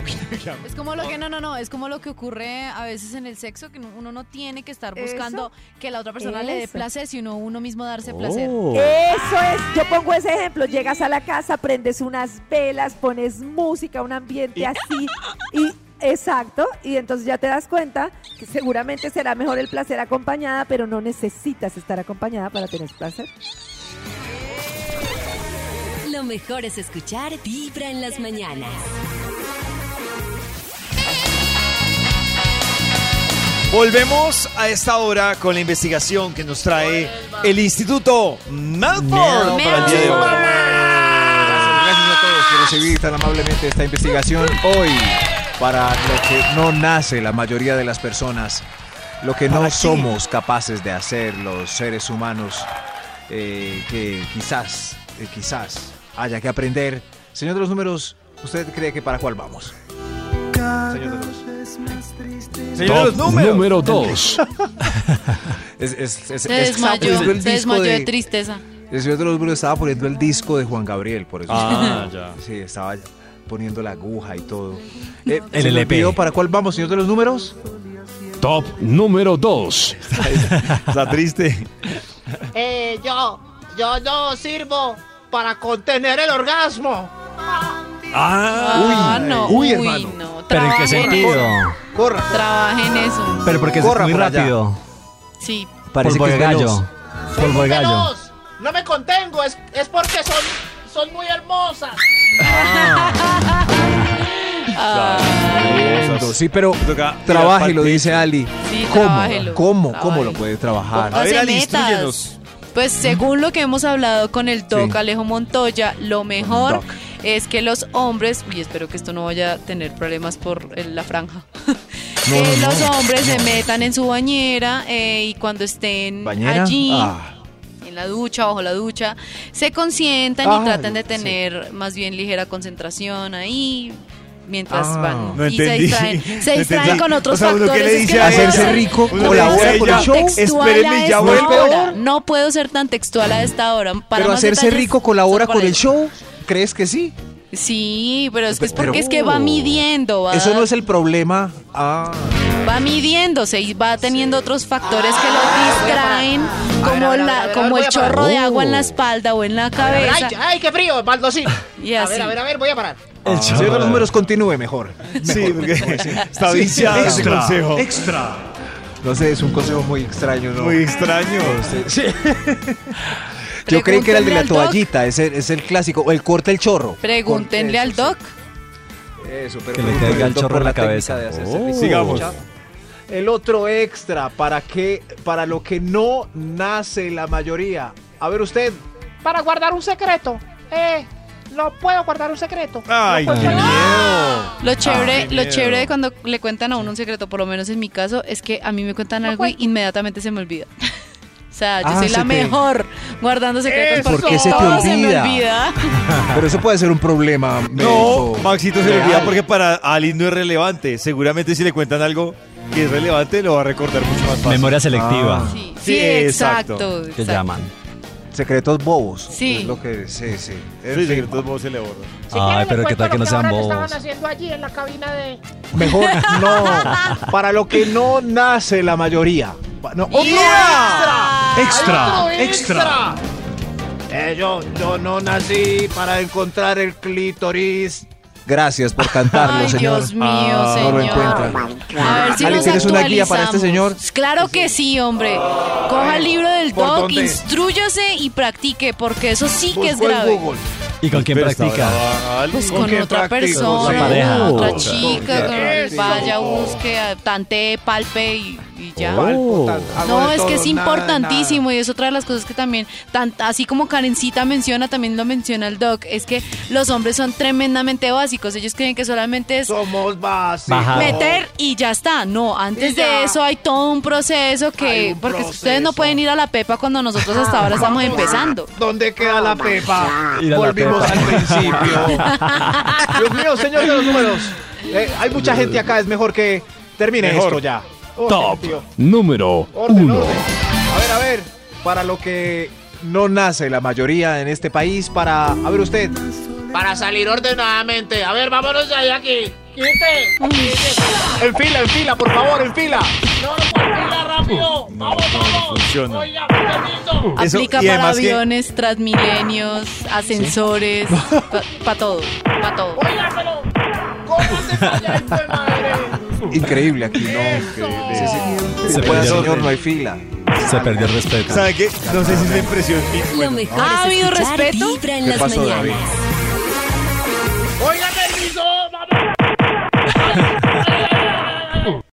S6: Es como lo que no, no, no, es como lo que ocurre a veces en el sexo, que uno no tiene que estar buscando
S3: Eso.
S6: que la otra persona le dé placer, sino uno mismo darse placer.
S2: Oh.
S3: Eso es, yo pongo ese ejemplo, llegas a la casa, prendes unas velas, pones música, un ambiente así y exacto, y entonces ya te das cuenta que seguramente será mejor el placer acompañada, pero no necesitas estar acompañada para tener placer.
S1: Lo mejor es escuchar Vibra en las mañanas.
S2: Volvemos a esta hora con la investigación que nos trae el Instituto Malfoy para el día de hoy.
S4: Gracias a todos por recibir tan amablemente esta investigación hoy para lo que no nace la mayoría de las personas, lo que no somos capaces de hacer los seres humanos, eh, que quizás, eh, quizás haya que aprender. Señor de los números, ¿usted cree que para cuál vamos? Señor de los Señor
S13: Top
S4: números.
S13: número 2.
S4: Es, es, es-
S6: Se desmayó, se de
S4: de-
S6: tristeza.
S4: El señor de los números estaba poniendo el disco de Juan Gabriel, por eso.
S2: Ah, ya.
S4: Sí, estaba poniendo la aguja y todo. Eh,
S9: El LP.
S4: ¿Para cuál vamos, señor de los números?
S13: Top número 2.
S2: Está triste.
S10: Eh, yo, yo no sirvo para contener el orgasmo.
S6: Ah,
S4: uy,
S6: no,
S4: uy,
S6: uy,
S4: hermano.
S6: no.
S9: ¿Pero en qué sentido?
S4: Corra.
S6: Trabajen eso.
S9: Pero porque es
S4: Corra
S9: muy
S4: por allá.
S9: rápido.
S6: Sí.
S4: Parece
S9: Polvo
S4: que es
S9: gallo. Polvo de gallo.
S10: No me contengo, es, es porque son, son muy hermosas.
S4: Entiendo, Sí, pero trabaje, lo dice Ali.
S6: Sí,
S4: ¿Cómo?
S6: trabájelo.
S4: ¿Cómo?
S6: Trabaje.
S4: ¿Cómo lo puede trabajar?
S2: A ver, Ali.
S6: Pues según lo que hemos hablado con el doc
S4: Sí.
S6: Alejo Montoya, lo mejor
S4: Doc.
S6: Es que los hombres, y espero que esto no vaya a tener problemas por el- la franja,
S4: No, no,
S6: los
S4: no.
S6: hombres se metan en su bañera eh, y cuando estén
S4: ¿Bañera?
S6: allí,
S4: Ah.
S6: en la ducha, bajo la ducha, se consientan y
S4: Ah,
S6: traten de
S4: sí.
S6: tener más bien ligera concentración ahí. Mientras
S4: Ah.
S6: van
S2: No
S6: y se distraen, se
S2: No
S6: distraen con otros
S2: O sea, uno
S6: factores.
S2: le
S6: es que
S2: a
S6: no
S4: Hacerse
S6: ser-
S4: rico, colabora con el show.
S2: ya vuelvo.
S6: No puedo ser tan textual a esta hora. Para
S4: Pero hacerse
S6: detalles,
S4: rico colabora con el show. ¿Crees que sí?
S6: Sí, pero es que es
S4: Pero-
S6: porque es que va midiendo, va,
S4: Eso no es el problema. Ah.
S6: va midiéndose y va teniendo otros factores que lo distraen,
S10: A
S6: como,
S10: a a
S6: la,
S10: a
S6: el
S10: a
S6: chorro de agua en la
S4: Oh.
S6: espalda o en la
S10: A a
S6: cabeza.
S10: ay, ay, qué frío, baldocín.
S6: Y
S10: A
S6: así.
S10: ver, a ver, a ver, voy a parar.
S4: El señor de los números continúe mejor.
S2: Sí, porque está
S4: Sí,
S2: viciado ese
S4: extra,
S2: consejo.
S13: Extra.
S4: No sé, es un consejo muy extraño, ¿no?
S2: Muy extraño.
S4: Sí. Yo creí que era el de la toallita, es el, es el clásico. O el corte el chorro.
S6: Pregúntenle al doc.
S4: Eso, pero
S9: Que le caiga
S4: al
S9: el chorro en la cabeza.
S4: de hacerse
S9: Oh.
S2: Sigamos.
S4: El otro extra, ¿para qué? Para lo que no nace la mayoría. A ver usted.
S10: Para guardar un secreto. Eh, no puedo guardar un secreto.
S2: Ay,
S10: no
S2: qué miedo.
S6: Lo chévere, lo
S2: miedo.
S6: chévere de cuando le cuentan a uno un secreto, por lo menos en mi caso, es que a mí me cuentan algo y inmediatamente se me olvida. O sea, yo
S4: Ah,
S6: soy
S4: se
S6: la
S4: te-
S6: mejor guardando secretos
S4: ¿Por
S6: porque
S4: qué se te
S6: todo se me
S4: olvida?
S6: olvida.
S4: Pero eso puede ser un problema.
S2: No,
S4: médico
S2: Maxito se le olvida porque para Ali no es relevante. Seguramente si le cuentan algo que es relevante, lo va a recordar mucho más fácil.
S9: Memoria selectiva.
S4: Ah.
S6: Sí,
S2: Sí,
S6: sí, exacto.
S2: exacto.
S9: Que
S6: exacto.
S9: llaman.
S4: Secretos bobos.
S6: Sí.
S4: Es lo que. Sí, sí. En
S2: Sí,
S4: fin.
S2: secretos vos se le borran.
S10: Si
S9: Ay,
S10: quieren,
S9: pero
S10: les
S9: qué
S10: cuento
S9: tal que
S10: lo
S9: no sean
S10: ahora
S9: bobos.
S10: estaban haciendo allí en la cabina de...
S4: Mejor no. Para lo que no nace la mayoría. Pa- No, ¡Otro
S10: ¡Extra!
S13: Extra,
S10: ¡Hay otro
S13: extra.
S4: Eh, yo, yo no nací para encontrar el clítoris Gracias por cantarlo,
S6: Ay,
S4: señor.
S6: Dios mío,
S4: No lo
S6: señor.
S4: encuentra.
S6: A ver si
S4: Ale,
S6: nos
S4: ¿tienes una guía para este señor?
S6: Claro que sí, hombre. Coja el libro del
S4: ¿por
S6: doc,
S4: dónde?
S6: instrúyase y practique, porque eso sí que es
S4: en
S6: grave.
S4: Google.
S9: ¿Y con quién
S2: está
S9: practica?
S6: Pues
S2: ¿Con
S6: otra
S2: practico?
S6: persona,
S9: Otra pareja.
S6: otra chica,
S4: ¿Con
S6: vaya, busque, tantee, palpe y, y ya.
S9: Oh.
S6: No, es que es importantísimo y es otra de las cosas que también, tan- así como Karencita menciona, también lo menciona el doc, es que los hombres son tremendamente básicos. Ellos creen que solamente es
S18: Somos básicos.
S6: Meter y ya está. No, antes de eso hay todo un proceso que,
S18: un
S6: porque
S18: proceso.
S6: ustedes no pueden ir a la pepa cuando nosotros hasta ahora estamos empezando.
S18: ¿Dónde queda la pepa?
S9: Ir a la
S18: Volvimos
S9: pepa.
S18: al principio. Dios mío, señor de los números. Eh, hay mucha gente acá, es mejor que termine
S2: Mejor.
S18: esto ya. Orden,
S13: Top
S18: tío.
S13: número
S18: Orden,
S13: 1.
S18: orden. A ver, a ver. Para lo que no nace la mayoría en este país, para. A ver, usted.
S10: Para salir ordenadamente. A ver, vámonos de ahí aquí. Quite. Quite.
S18: En fila, en fila, por favor, en fila.
S10: No, no, por fila, rápido. Vamos, vamos.
S2: funciona.
S10: Oiga, permiso.
S2: Eso-
S6: Aplica para
S2: además que-
S6: aviones, transmilenios, ascensores, para todo, para todo.
S10: Oiga, pero. ¿Cómo se falla esto madre?
S4: increíble aquí, ¿no?
S9: Se
S4: puede
S9: hacer,
S4: señor, no hay fila.
S9: Se perdió el respeto.
S2: ¿Sabe qué? No sé si es la impresión.
S1: Lo mejor
S6: ¿Ha habido respeto?
S1: Vibra en
S4: ¿Qué
S1: las
S4: pasó, David? mañanas.